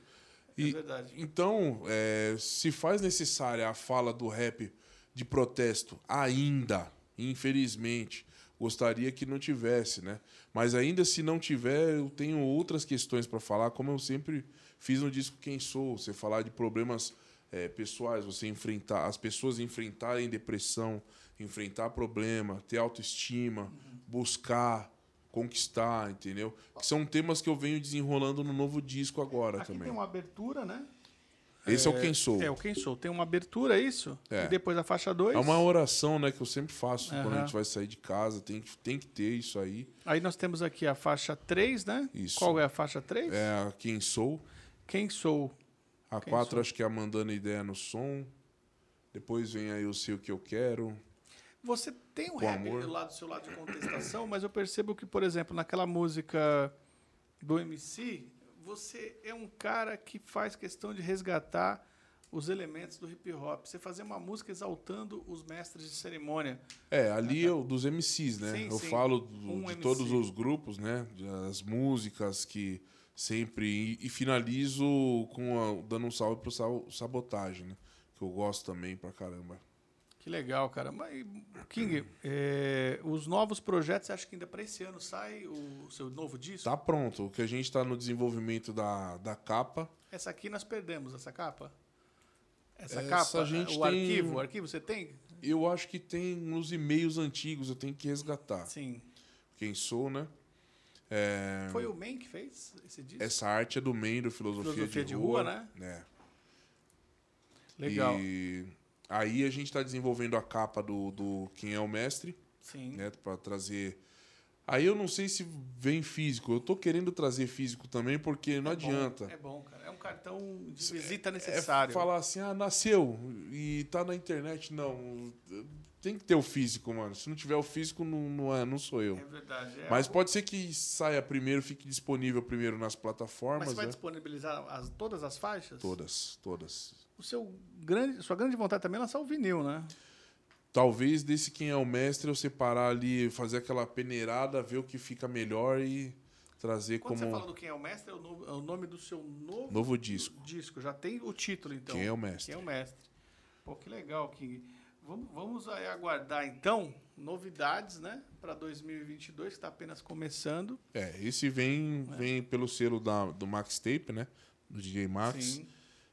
É E, verdade. Então, é, se faz necessária a fala do rap de protesto, ainda, infelizmente, gostaria que não tivesse, né? Mas ainda se não tiver, eu tenho outras questões para falar, como eu sempre fiz no disco Quem Sou, você falar de problemas é, pessoais, você enfrentar, as pessoas enfrentarem depressão, enfrentar problema, ter autoestima, buscar, conquistar, entendeu? Que são temas que eu venho desenrolando no novo disco agora Aqui também. tem uma abertura, né? Esse é, o Quem Sou. É, o Quem Sou. Tem uma abertura, é isso? É. E depois a faixa 2. É uma oração, né, que eu sempre faço quando a gente vai sair de casa. Tem, que- tem que ter isso aí. Aí nós temos aqui a faixa 3, né? Isso. Qual é a faixa 3? É a Quem Sou. Quem Sou? A Quem 4 Sou? acho que é a Mandando Ideia no Som. Depois vem aí Eu Sei O Que Eu Quero. Você tem um Com rap amor. lá do seu lado de contestação, mas eu percebo que, por exemplo, naquela música do MC, você é um cara que faz questão de resgatar os elementos do hip hop. Você fazer uma música exaltando os mestres de cerimônia. É, ali eu, dos MCs, né? Sim, eu sim. falo do- Um de MC. todos os grupos, né? As músicas que sempre. E, finalizo com a- dando um salve pro Sa- Sabotagem, né? Que eu gosto também pra caramba. Que legal, cara. Mas, King, é, os novos projetos, você acha que ainda para esse ano sai o seu novo disco? Tá pronto. O que a gente tá no desenvolvimento da, da capa. Essa aqui nós perdemos, essa capa? Essa, Essa capa, gente o tem- arquivo, o arquivo você tem? Eu acho que tem nos e-mails antigos, eu tenho que resgatar. Sim. Quem sou, né? É, Foi o Men que fez esse disco? Essa arte é do meio do Filosofia, Filosofia de, de Rua, Rua, né? Legal. E aí a gente está desenvolvendo a capa do, do Quem é o Mestre, Sim. né? Para trazer. Aí eu não sei se vem físico. Eu tô querendo trazer físico também, porque não É bom, adianta. é bom, cara. É um cartão de visita É necessário. falar assim, ah, nasceu e tá na internet. Não. Tem que ter o físico, mano. Se não tiver o físico, não, não, é, não sou eu. É verdade. é Mas algo- pode ser que saia primeiro, fique disponível primeiro nas Mas plataformas, você vai né? disponibilizar as- todas as faixas? Todas, todas. O seu grande, sua grande vontade também é lançar o vinil, né? Talvez desse quem é o mestre eu separar ali, fazer aquela peneirada, ver o que fica melhor e trazer Quando como você fala do Quem é o Mestre, é o, no- é o nome do seu novo novo disco. disco. Já tem o título, então. Quem é o mestre? Quem é o Mestre. Pô, que legal, King. Vamos, vamos aguardar, então, novidades, né? Para 2022, que está apenas começando. É, esse vem, vem pelo selo da, do Max Tape, né? Do DJ Max. Sim.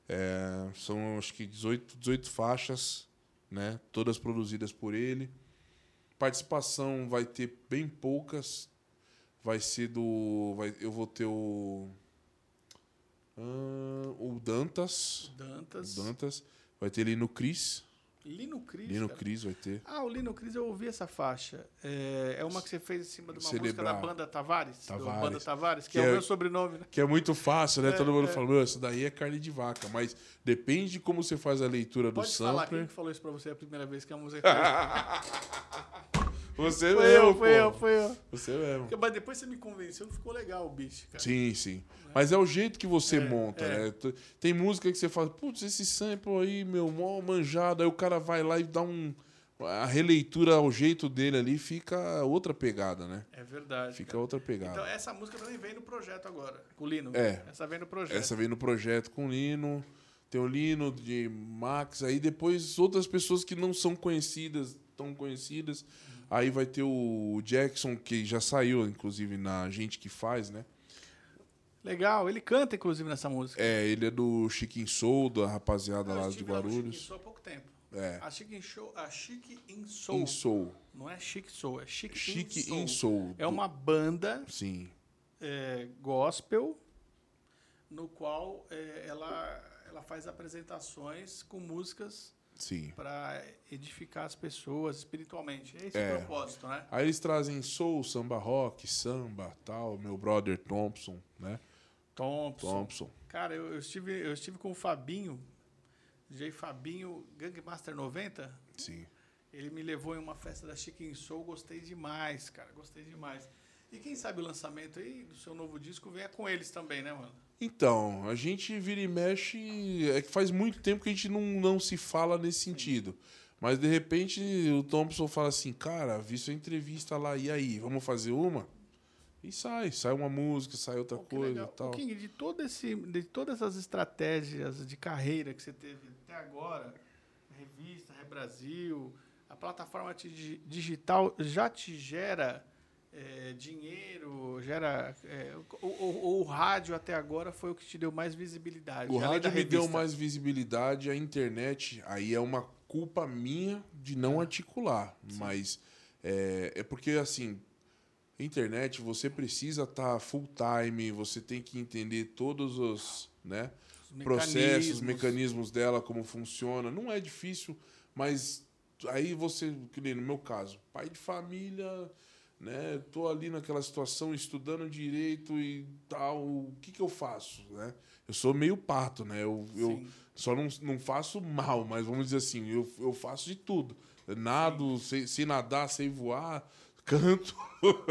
É, são acho que 18, 18 faixas, né? Todas produzidas por ele. Participação vai ter bem poucas. Vai ser do. Vai, eu vou ter o. ah, o Dantas. Dantas. O Dantas. Vai ter Lino Cris. Lino Cris. Lino cara. Cris vai ter. Ah, o Lino Cris, eu ouvi essa faixa. É, é uma que você fez em cima de uma música Celebrar. da banda Tavares. Tavares. banda Tavares, que, Que é, é- o meu sobrenome, né? Que é muito fácil, né? É, Todo mundo é. fala, "Meu, isso daí é carne de vaca. Mas depende de como você faz a leitura do Pode falar quem sampler. que falou isso pra você a primeira vez que a música Você Foi mesmo, eu, foi pô. eu, foi eu. Você mesmo. Porque- Mas depois você me convenceu ficou legal o bicho, cara. Sim, sim. Mas é o jeito que você É, monta, é. né? Tem música que você fala, putz, esse sample aí, meu, mó manjado. Aí o cara vai lá e dá um. A releitura ao jeito dele ali fica outra pegada, né? É verdade. Fica cara. outra pegada. Então essa música também vem no projeto agora, com o Lino. É. Essa vem no projeto. Essa veio no projeto com o Lino. Tem o Lino, de Max, aí depois outras pessoas que não são conhecidas, tão conhecidas. Aí vai ter o Jackson, que já saiu, inclusive, na Gente Que Faz, né? Legal, ele canta, inclusive, nessa música. É, ele é do Chiquin Soul, da rapaziada lá de lá Guarulhos. Soul há pouco tempo. É. A Chique in Show, a Chique in Soul. In Soul. Não é Chique Soul, é Chique, Chique in Soul. in Soul. É uma banda Sim. é, gospel no qual é, ela, ela faz apresentações com músicas. Para edificar as pessoas espiritualmente. É esse É. o propósito, né? Aí eles trazem soul, samba rock, samba, tal, meu brother Thompson, né? Thompson. Thompson. Cara, eu, eu estive, eu estive com o Fabinho, DJ Fabinho, Gangmaster 90. Sim. Ele me levou em uma festa da Chicken Soul, gostei demais, cara, gostei demais. E quem sabe o lançamento aí do seu novo disco venha com eles também, né, mano? Então, a gente vira e mexe. É que faz muito tempo que a gente não, não se fala nesse sentido. Mas de repente o Thompson fala assim: Cara, vi sua entrevista lá, e aí? Vamos fazer uma? E sai, sai uma música, sai outra que coisa legal. e tal. King, de, todo esse, de todas essas estratégias de carreira que você teve até agora, revista, Rebrasil, a plataforma digital já te gera é, dinheiro, gera. é, o, o- o rádio até agora foi o que te deu mais visibilidade. O rádio me deu mais visibilidade, a internet, aí é uma culpa minha de não articular. Mas é, é porque, assim, internet você precisa estar full time, você tem que entender todos os né, Os processos, mecanismos. mecanismos dela, como funciona. Não é difícil, mas aí você, que nem no meu caso, pai de família, né? Tô ali naquela situação estudando direito e tal, o que que eu faço, né? Eu sou meio pato, né? Eu, eu só não, não faço mal, mas vamos dizer assim, eu, eu faço de tudo. Nado, sei, sei nadar, sei voar, canto,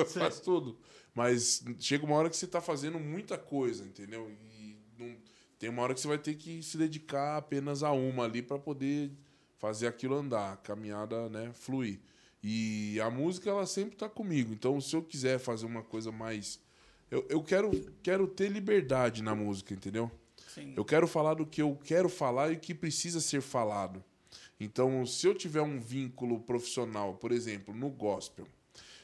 faço tudo. Mas chega uma hora que você está fazendo muita coisa, entendeu? E não, tem uma hora que você vai ter que se dedicar apenas a uma ali para poder fazer aquilo andar, a caminhada, né, fluir. E a música ela sempre está comigo. Então, se eu quiser fazer uma coisa mais eu, eu quero, quero ter liberdade na música, entendeu? Sim. Eu quero falar do que eu quero falar e o que precisa ser falado. Então, se eu tiver um vínculo profissional, por exemplo, no gospel,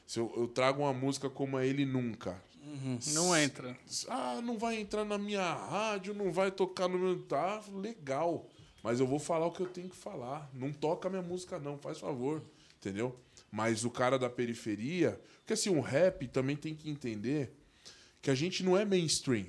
se eu, eu trago uma música como a Ele Nunca. Uhum. Não entra. Ah, não vai entrar na minha rádio, não vai tocar no meu. Tá, legal. Mas eu vou falar o que eu tenho que falar. Não toca a minha música, não, faz favor. Entendeu? Mas o cara da periferia. Porque assim, o rap também tem que entender que a gente não é mainstream.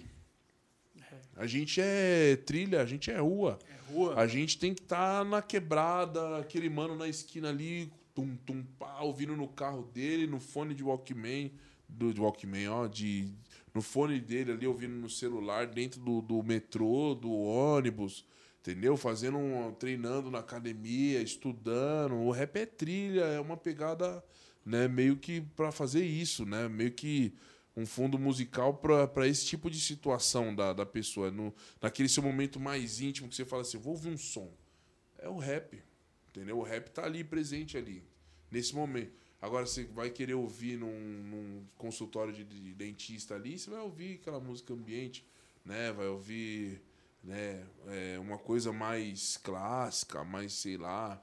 A gente é trilha, a gente é rua. É rua. A gente tem que estar na quebrada, aquele mano na esquina ali, tum, tum, pá, ouvindo no carro dele, no fone de Walkman, do de Walkman, ó, de, no fone dele ali, ouvindo no celular, dentro do, do metrô, do ônibus, entendeu? Fazendo um, treinando na academia, estudando. O rap é trilha, é uma pegada, né, meio que para fazer isso, né? Meio que um fundo musical para esse tipo de situação da, da pessoa. No, naquele seu momento mais íntimo que você fala assim, vou ouvir um som. É o rap, entendeu? O rap tá ali, presente ali, nesse momento. Agora, você vai querer ouvir num, num consultório de, de dentista ali, você vai ouvir aquela música ambiente, né? Vai ouvir né, é, uma coisa mais clássica, mais, sei lá,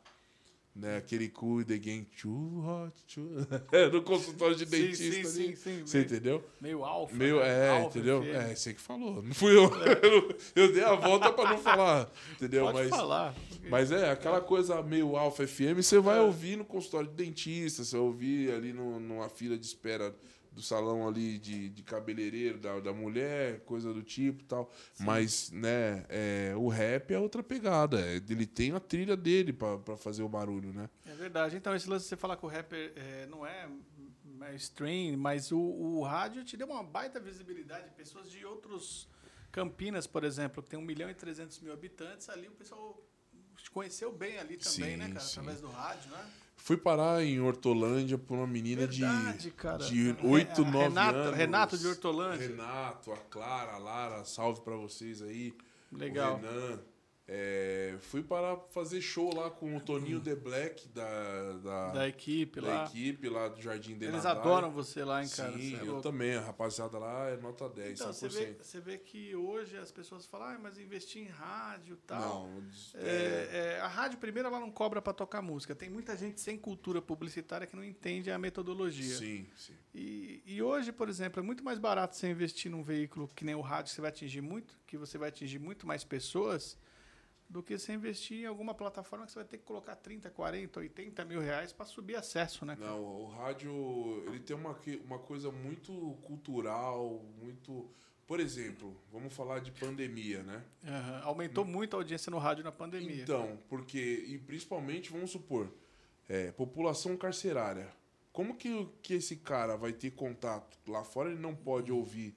né? Aquele cool the game too hot, too... É, no consultório de dentista sim, sim, sim. Você entendeu? Meio alfa. Meio, né? é, Alfa entendeu? É, você que falou. Não fui eu. Eu, eu dei a volta pra não falar. Entendeu? Pode mas, falar. mas é, aquela coisa meio Alfa FM, você vai ouvir no consultório de dentista, você vai ouvir ali no, numa fila de espera do salão ali de, de cabeleireiro da, da mulher, coisa do tipo e tal. Mas, né, é, o rap é outra pegada. é, Ele tem a trilha dele pra fazer o barulho, né? É verdade. Então, esse lance de você falar que o rapper é, não é mainstream, mas o, o rádio te deu uma baita visibilidade. Pessoas de outros Campinas, por exemplo, que tem 1 milhão e 300 mil habitantes, ali o pessoal te conheceu bem ali também, Sim, né, cara? sim. Através do rádio, né? Fui parar em Hortolândia por uma menina Verdade, de, cara. de Re- 8, 9 Renato- anos. Renato de Hortolândia. Renato, a Clara, a Lara, salve pra vocês aí. Legal. O Renan. É, fui para fazer show lá com o Toninho The Black da, da, Da equipe da lá. equipe lá do Jardim de Eles adoram você lá, hein, cara? Sim, é eu louco. também. A rapaziada lá é nota 10, Então, você 100%. vê, você vê que hoje as pessoas falam, ah, mas investir em rádio e tal. Não, é, É, é, a rádio, primeiro, ela não cobra para tocar música. Tem muita gente sem cultura publicitária que não entende a metodologia. sim, sim. E, e hoje, por exemplo, é muito mais barato você investir num veículo que nem o rádio, que você vai atingir muito, que você vai atingir muito mais pessoas, do que você investir em alguma plataforma que você vai ter que colocar 30, 40, 80 mil reais para subir acesso, né? Não, o rádio, ele tem uma, uma coisa muito cultural, muito... Por exemplo, vamos falar de pandemia, né? Aham. Aumentou muito a audiência no rádio na pandemia. Então, porque, e principalmente, vamos supor, é, população carcerária. Como que, que esse cara vai ter contato? Lá fora ele não pode ouvir,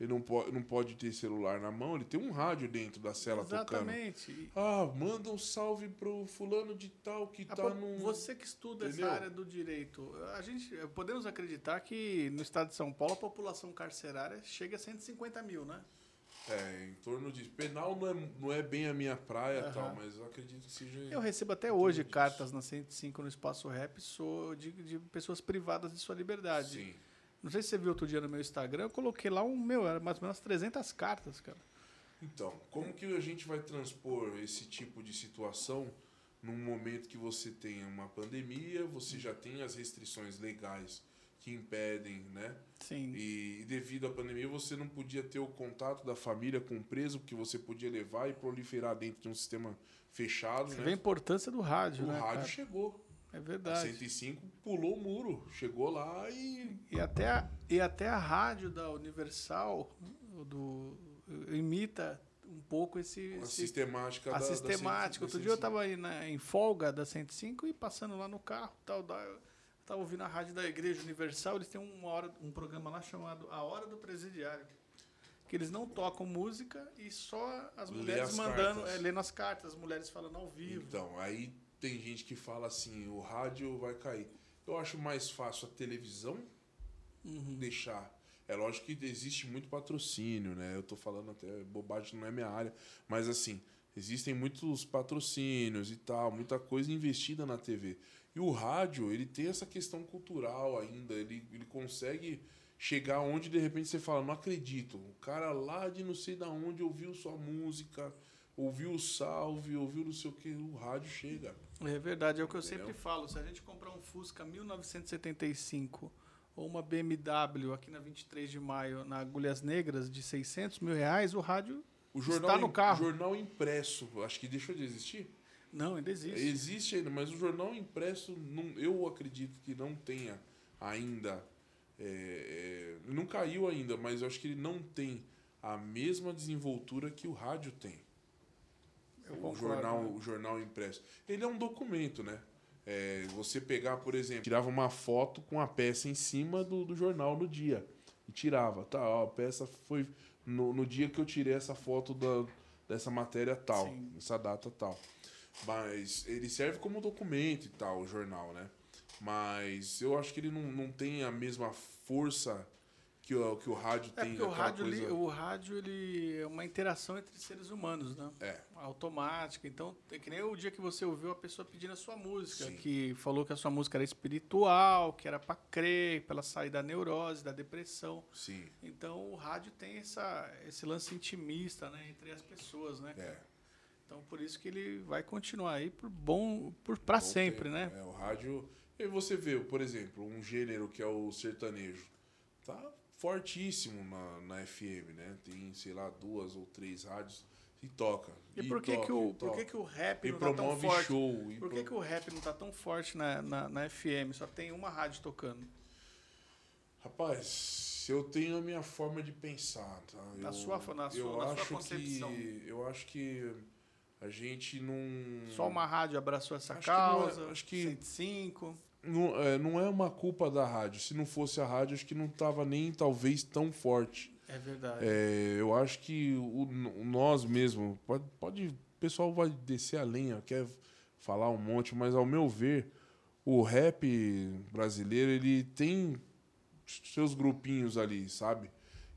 ele não pode, não pode ter celular na mão, ele tem um rádio dentro da cela tocando. Exatamente. Ah, manda um salve pro fulano de tal que a tá num... Você que estuda Entendeu? essa área do direito, a gente podemos acreditar que no estado de São Paulo a população carcerária chega a 150 mil, né? É, em torno de... Penal não é, não é bem a minha praia Aham. tal, mas eu acredito que seja... Eu recebo até hoje disso. cartas na 105 no Espaço Rap sou de, de pessoas privadas de sua liberdade. Sim. Não sei se você viu outro dia no meu Instagram, eu coloquei lá um, meu, era mais ou menos 300 cartas, cara. Então, como que a gente vai transpor esse tipo de situação num momento que você tem uma pandemia, você já tem as restrições legais que impedem, né? Sim. E, e devido à pandemia você não podia ter o contato da família com o preso, porque você podia levar e proliferar dentro de um sistema fechado, Você né? vê a importância do rádio, o né? rádio cara? chegou. É A verdade. 105 pulou o muro, chegou lá e E até, a, e até a rádio da Universal do, imita um pouco esse, a esse sistemática a da, da sistemática. 105. Outro dia eu tava aí na, em folga da 105 e passando lá no carro, tal, da, eu tava ouvindo a rádio da Igreja Universal, eles têm uma hora, um programa lá chamado A Hora do Presidiário. Que eles não tocam música e só as Lê mulheres as mandando, cartas. é, lendo as cartas, as mulheres falando ao vivo. Então, aí tem gente que fala assim, o rádio vai cair. Eu acho mais fácil a televisão Uhum. deixar. É lógico que existe muito patrocínio, né? Eu tô falando até bobagem, não é minha área, mas assim, existem muitos patrocínios e tal, muita coisa investida na TV. E o rádio, ele tem essa questão cultural ainda, ele, ele consegue chegar onde de repente você fala, não acredito, o cara lá de não sei da onde ouviu sua música, ouviu o salve, ouviu não sei o que, o rádio chega. É verdade, é o que eu Entendeu? sempre falo. Se a gente comprar um Fusca 1975 ou uma BMW aqui na 23 de maio, na Agulhas Negras, de 600 mil reais, o rádio O jornal, está no carro. jornal impresso, acho que deixou de existir? Não, ainda existe. Existe ainda, mas o jornal impresso, não, eu acredito que não tenha ainda. é, é, não caiu ainda, mas eu acho que ele não tem a mesma desenvoltura que o rádio tem. Eu o, concordo, jornal, né? o jornal impresso. Ele é um documento, né? É, você pegar, por exemplo, tirava uma foto com a peça em cima do, do jornal no dia. E tirava, tá, ó, a peça foi no, no dia que eu tirei essa foto da, dessa matéria tal, Sim. essa data tal. Mas ele serve como documento e tal, o jornal, né? Mas eu acho que ele não, não tem a mesma força que o, que o rádio É tem. porque o rádio, coisa... ele, o rádio ele é uma interação entre seres humanos, né? É, Automática. Então, é que nem o dia que você ouviu a pessoa pedindo a sua música, Sim. que falou que a sua música era espiritual, que era para crer, para ela sair da neurose, da depressão. sim. Então o rádio tem essa, esse lance intimista né, entre as pessoas, né? É. Então por isso que ele vai continuar aí por bom, por para sempre, tempo. né? É, o rádio. E você vê, por exemplo, um gênero que é o sertanejo. Tá fortíssimo na, na FM, né? Tem, sei lá, duas ou três rádios e toca. E por que, toca, que, o, e por que, que o rap E não tá tão promove forte? show. e Por que, pro- que o rap não tá tão forte na, na, na FM? Só tem uma rádio tocando. Rapaz, eu tenho a minha forma de pensar, tá? Na eu, sua na eu sua- na sua acho concepção. Que, eu acho que a gente não... Só uma rádio abraçou essa Acho que não é- causa. acho que- 105. Não é, não é uma culpa da rádio. Se não fosse a rádio, acho que não tava nem, talvez, tão forte. É verdade. É, eu acho que o nós mesmo pode, pode o pessoal vai descer a lenha quer falar um monte mas ao meu ver o rap brasileiro ele tem seus grupinhos ali sabe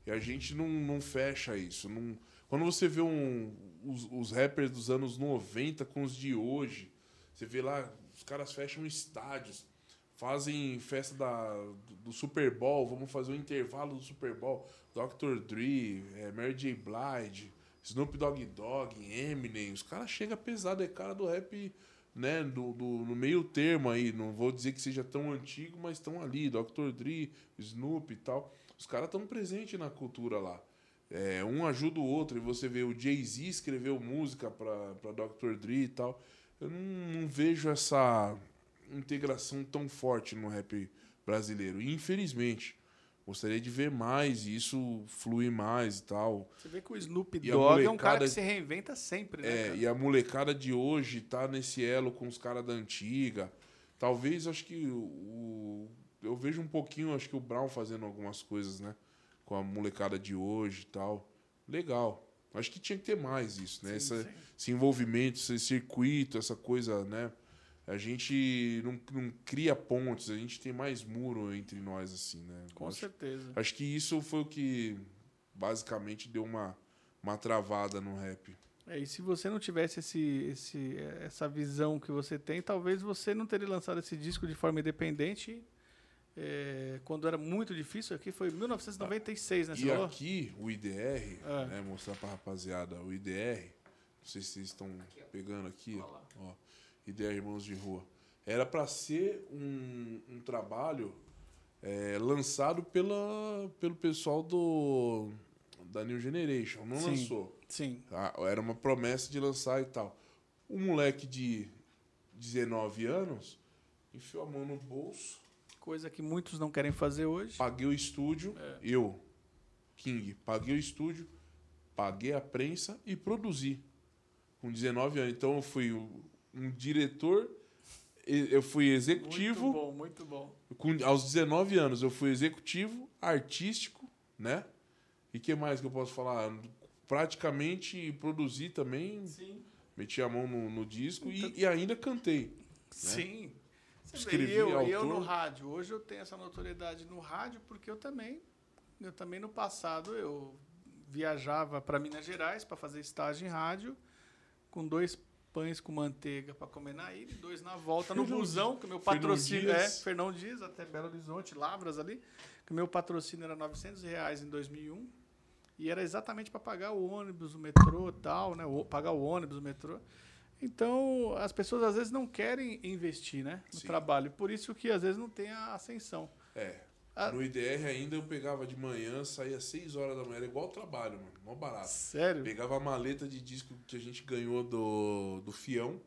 E a gente não, não fecha isso. Não... Quando você vê um, os, os rappers dos anos 90 com os de hoje, você vê lá, os caras fecham estádios, fazem festa da, do Super Bowl, vamos fazer um intervalo do Super Bowl. Dr. Dre, é, Mary J. Blige, Snoop Dogg Dogg, Eminem, os caras chegam pesado, é cara do rap, né, do, do, no meio termo aí, não vou dizer que seja tão antigo, mas estão ali, Dr. Dre, Snoop e tal. Os caras estão presentes na cultura lá. É, um ajuda o outro, e você vê o Jay-Z escreveu música para Dr. Dre e tal. Eu não, não vejo essa integração tão forte no rap brasileiro. Infelizmente. Gostaria de ver mais e isso fluir mais e tal. Você vê que o Snoop Dogg é um cara que se reinventa sempre, né? É, cara? e a molecada de hoje tá nesse elo com os caras da antiga. Talvez, acho que o, eu vejo um pouquinho, acho que o Brown fazendo algumas coisas, né? Com a molecada de hoje e tal. Legal. Acho que tinha que ter mais isso, né? Sim, Essa, sim. Esse envolvimento, esse circuito, essa coisa, né? A gente não, não, cria pontes, a gente tem mais muro entre nós, assim, né? Com acho, certeza. Acho que isso foi o que basicamente deu uma, uma travada no rap. É, e se você não tivesse esse, esse, essa visão que você tem, talvez você não teria lançado esse disco de forma independente é, quando era muito difícil. Aqui foi 1996, né? E falou? aqui, o IDR, é. né, mostrar pra rapaziada, o IDR, não sei se vocês estão pegando aqui, ó Ideia Irmãos de Rua. Era para ser um, um trabalho é, lançado pela, pelo pessoal do da New Generation. Não sim, lançou. Sim. Ah, era uma promessa de lançar e tal. Um moleque de 19 anos enfiou a mão no bolso. Coisa que muitos não querem fazer hoje. Paguei o estúdio, é. eu, King, paguei o estúdio, paguei a prensa e produzi. Com 19 anos. Então eu fui um diretor, eu fui executivo. Muito bom, muito bom. Com, aos 19 anos eu fui executivo, artístico, né? E que mais que eu posso falar? Praticamente produzi também. Sim. Meti a mão no, no disco então, e, e, ainda cantei. Né? Sim. Né? Escrevi, e eu, eu no rádio. Hoje eu tenho essa notoriedade no rádio porque eu também, eu também no passado eu viajava para Minas Gerais para fazer estágio em rádio com dois pães com manteiga para comer na e dois na volta no busão, que meu patrocínio é Fernão Dias, até Belo Horizonte, Lavras ali, que meu patrocínio era 900 reais em 2001 e era exatamente para pagar o ônibus, o metrô tal, né? O, pagar o ônibus, o metrô. Então, as pessoas às vezes não querem investir, né, no Sim. trabalho, por isso que às vezes não tem a ascensão. É. Ah. No IDR ainda eu pegava de manhã, saía 6 horas da manhã, era igual trabalho, mano. Mó barato. Sério? Pegava a maleta de disco que a gente ganhou do, do Fião,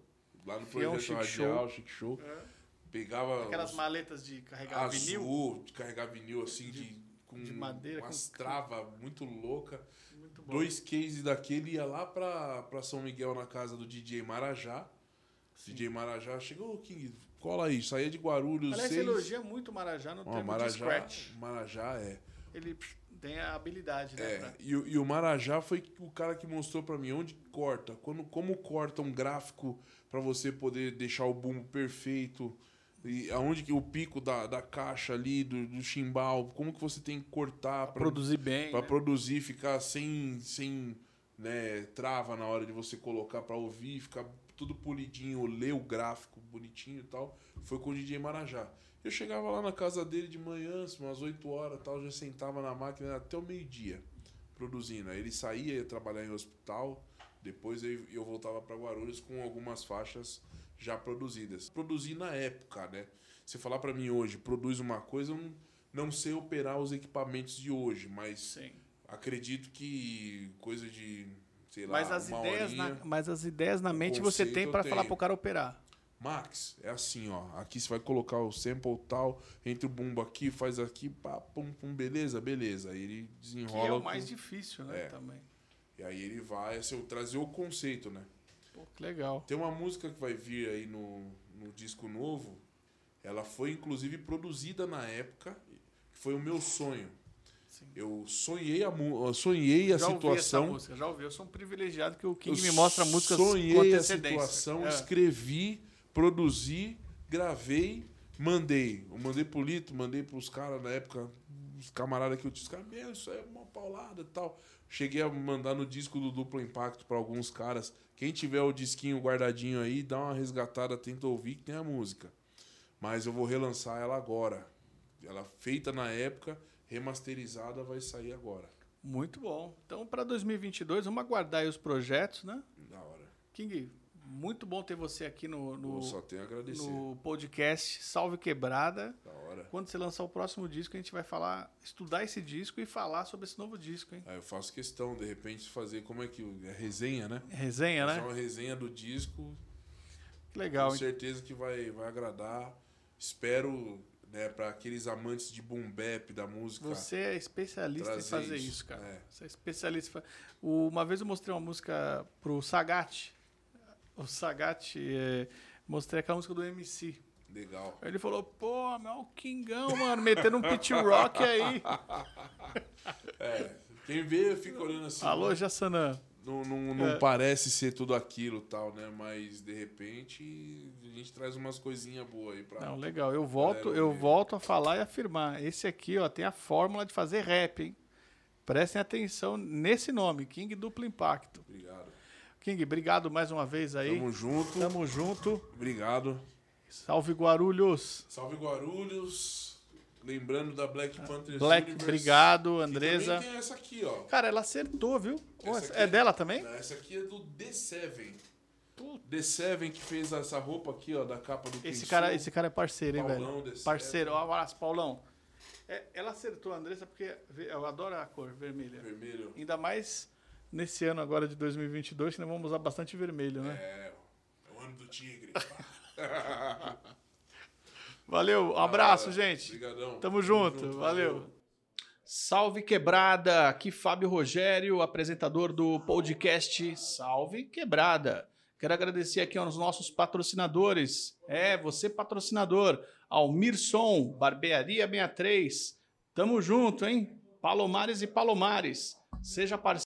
lá no Fião, Projeto Chic Radial, Show. Chic Show. É. Pegava. Aquelas os... maletas de carregar azul, vinil. de carregar vinil, assim, de, de com de madeira, umas com... travas muito louca. Muito bom. Dois cases daquele, ia lá pra, pra São Miguel na casa do DJ Marajá. Sim. DJ Marajá chegou, King, cola aí, saía de Guarulhos. Aliás, seis... elogia muito o Marajá no oh, termo Marajá, de scratch. Marajá é. Ele tem a habilidade, né? É, pra... e, e, o Marajá foi o cara que mostrou para mim onde corta, quando, como corta um gráfico para você poder deixar o bumbo perfeito, e aonde que o pico da, da caixa ali, do, do chimbal, como que você tem que cortar para produzir bem. Para né? produzir, ficar sem, sem né, trava na hora de você colocar para ouvir, ficar tudo polidinho, ler o gráfico bonitinho e tal, foi com o DJ Marajá. Eu chegava lá na casa dele de manhã, assim, umas 8 horas tal, já sentava na máquina até o meio-dia produzindo. Aí ele saía, ia trabalhar em hospital, depois eu voltava para Guarulhos com algumas faixas já produzidas. Produzi na época, né? Se falar para mim hoje, produz uma coisa, eu não, não sei operar os equipamentos de hoje, mas Sim. acredito que coisa de sei lá, mas as ideias horinha, na, Mas as ideias na mente você tem para falar pro cara operar. Max, é assim, ó. Aqui você vai colocar o sample tal, entre o bumbo aqui, faz aqui, pá, pum, pum, beleza, beleza. Aí ele desenrola. Que é o mais com... difícil, né? É. Também. E aí ele vai assim, trazer o conceito, né? Pô, que legal. Tem uma música que vai vir aí no, no disco novo. Ela foi inclusive produzida na época, que foi o meu sonho. Sim. Eu sonhei a, sonhei a já situação. Ouvi essa música, já ouvi. Eu sou um privilegiado que o King me mostra músicas sonhei a situação, é. escrevi, produzi, gravei, mandei. Eu mandei pro Lito, mandei pros caras na época. os camaradas que eu disse, cara, meu, isso é uma paulada e tal. Cheguei a mandar no disco do Duplo Impacto para alguns caras. Quem tiver o disquinho guardadinho aí, dá uma resgatada, tenta ouvir que tem a música. Mas eu vou relançar ela agora. Ela feita na época, remasterizada, vai sair agora. Muito bom. Então, para 2022, vamos aguardar aí os projetos, né? Da hora. King, muito bom ter você aqui no, no, no podcast Salve Quebrada. Da hora. Quando você lançar o próximo disco, a gente vai falar, estudar esse disco e falar sobre esse novo disco, hein? Aí eu faço questão, de repente, fazer como é que. É resenha, né? Resenha, Fazer né? uma resenha do disco. Que legal, Com hein? certeza que vai, vai agradar. Espero, né, para aqueles amantes de boom bap da música. Você é especialista em fazer isso, isso, cara. é. Você é especialista. Uma vez eu mostrei uma música pro Sagat. O Sagat, é, mostrei aquela música do MC. Legal. Aí Ele falou, pô, meu, o Kingão, mano, metendo um pit rock aí. É, quem vê fica olhando assim. Alô, né? Jassanã. Não, não, não É. parece ser tudo aquilo tal, né? Mas de repente a gente traz umas coisinhas boas aí pra. Não, legal. Eu volto, eu volto a falar e afirmar. Esse aqui, ó, tem a fórmula de fazer rap, hein? Prestem atenção nesse nome, King Duplo Impacto. Obrigado. King, obrigado mais uma vez aí. Tamo junto. Tamo junto. Obrigado. Salve Guarulhos. Salve Guarulhos. Lembrando da Black Panthers Black, Universe. obrigado, Andresa. também tem essa aqui, ó. Cara, ela acertou, viu? Essa é dela também? Essa aqui é do The7. The7 que fez essa roupa aqui, ó, da capa do Esse cara, esse cara é parceiro, hein, Paulão, velho? The Parceiro. Seven. Ó, um abraço, Paulão. É, ela acertou, Andressa, porque eu adoro a cor vermelha. Vermelho. Ainda mais nesse ano agora de 2022, que nós vamos usar bastante vermelho, né? É, é o ano do tigre. Valeu, um abraço, Ah, gente. Obrigadão. Tamo junto, valeu. Salve Quebrada, aqui Fábio Rogério, apresentador do podcast Salve Quebrada. Quero agradecer aqui aos nossos patrocinadores. É, você patrocinador, Almir Som, Barbearia 63. Tamo junto, hein? Palomares e Palomares. Seja parceiro.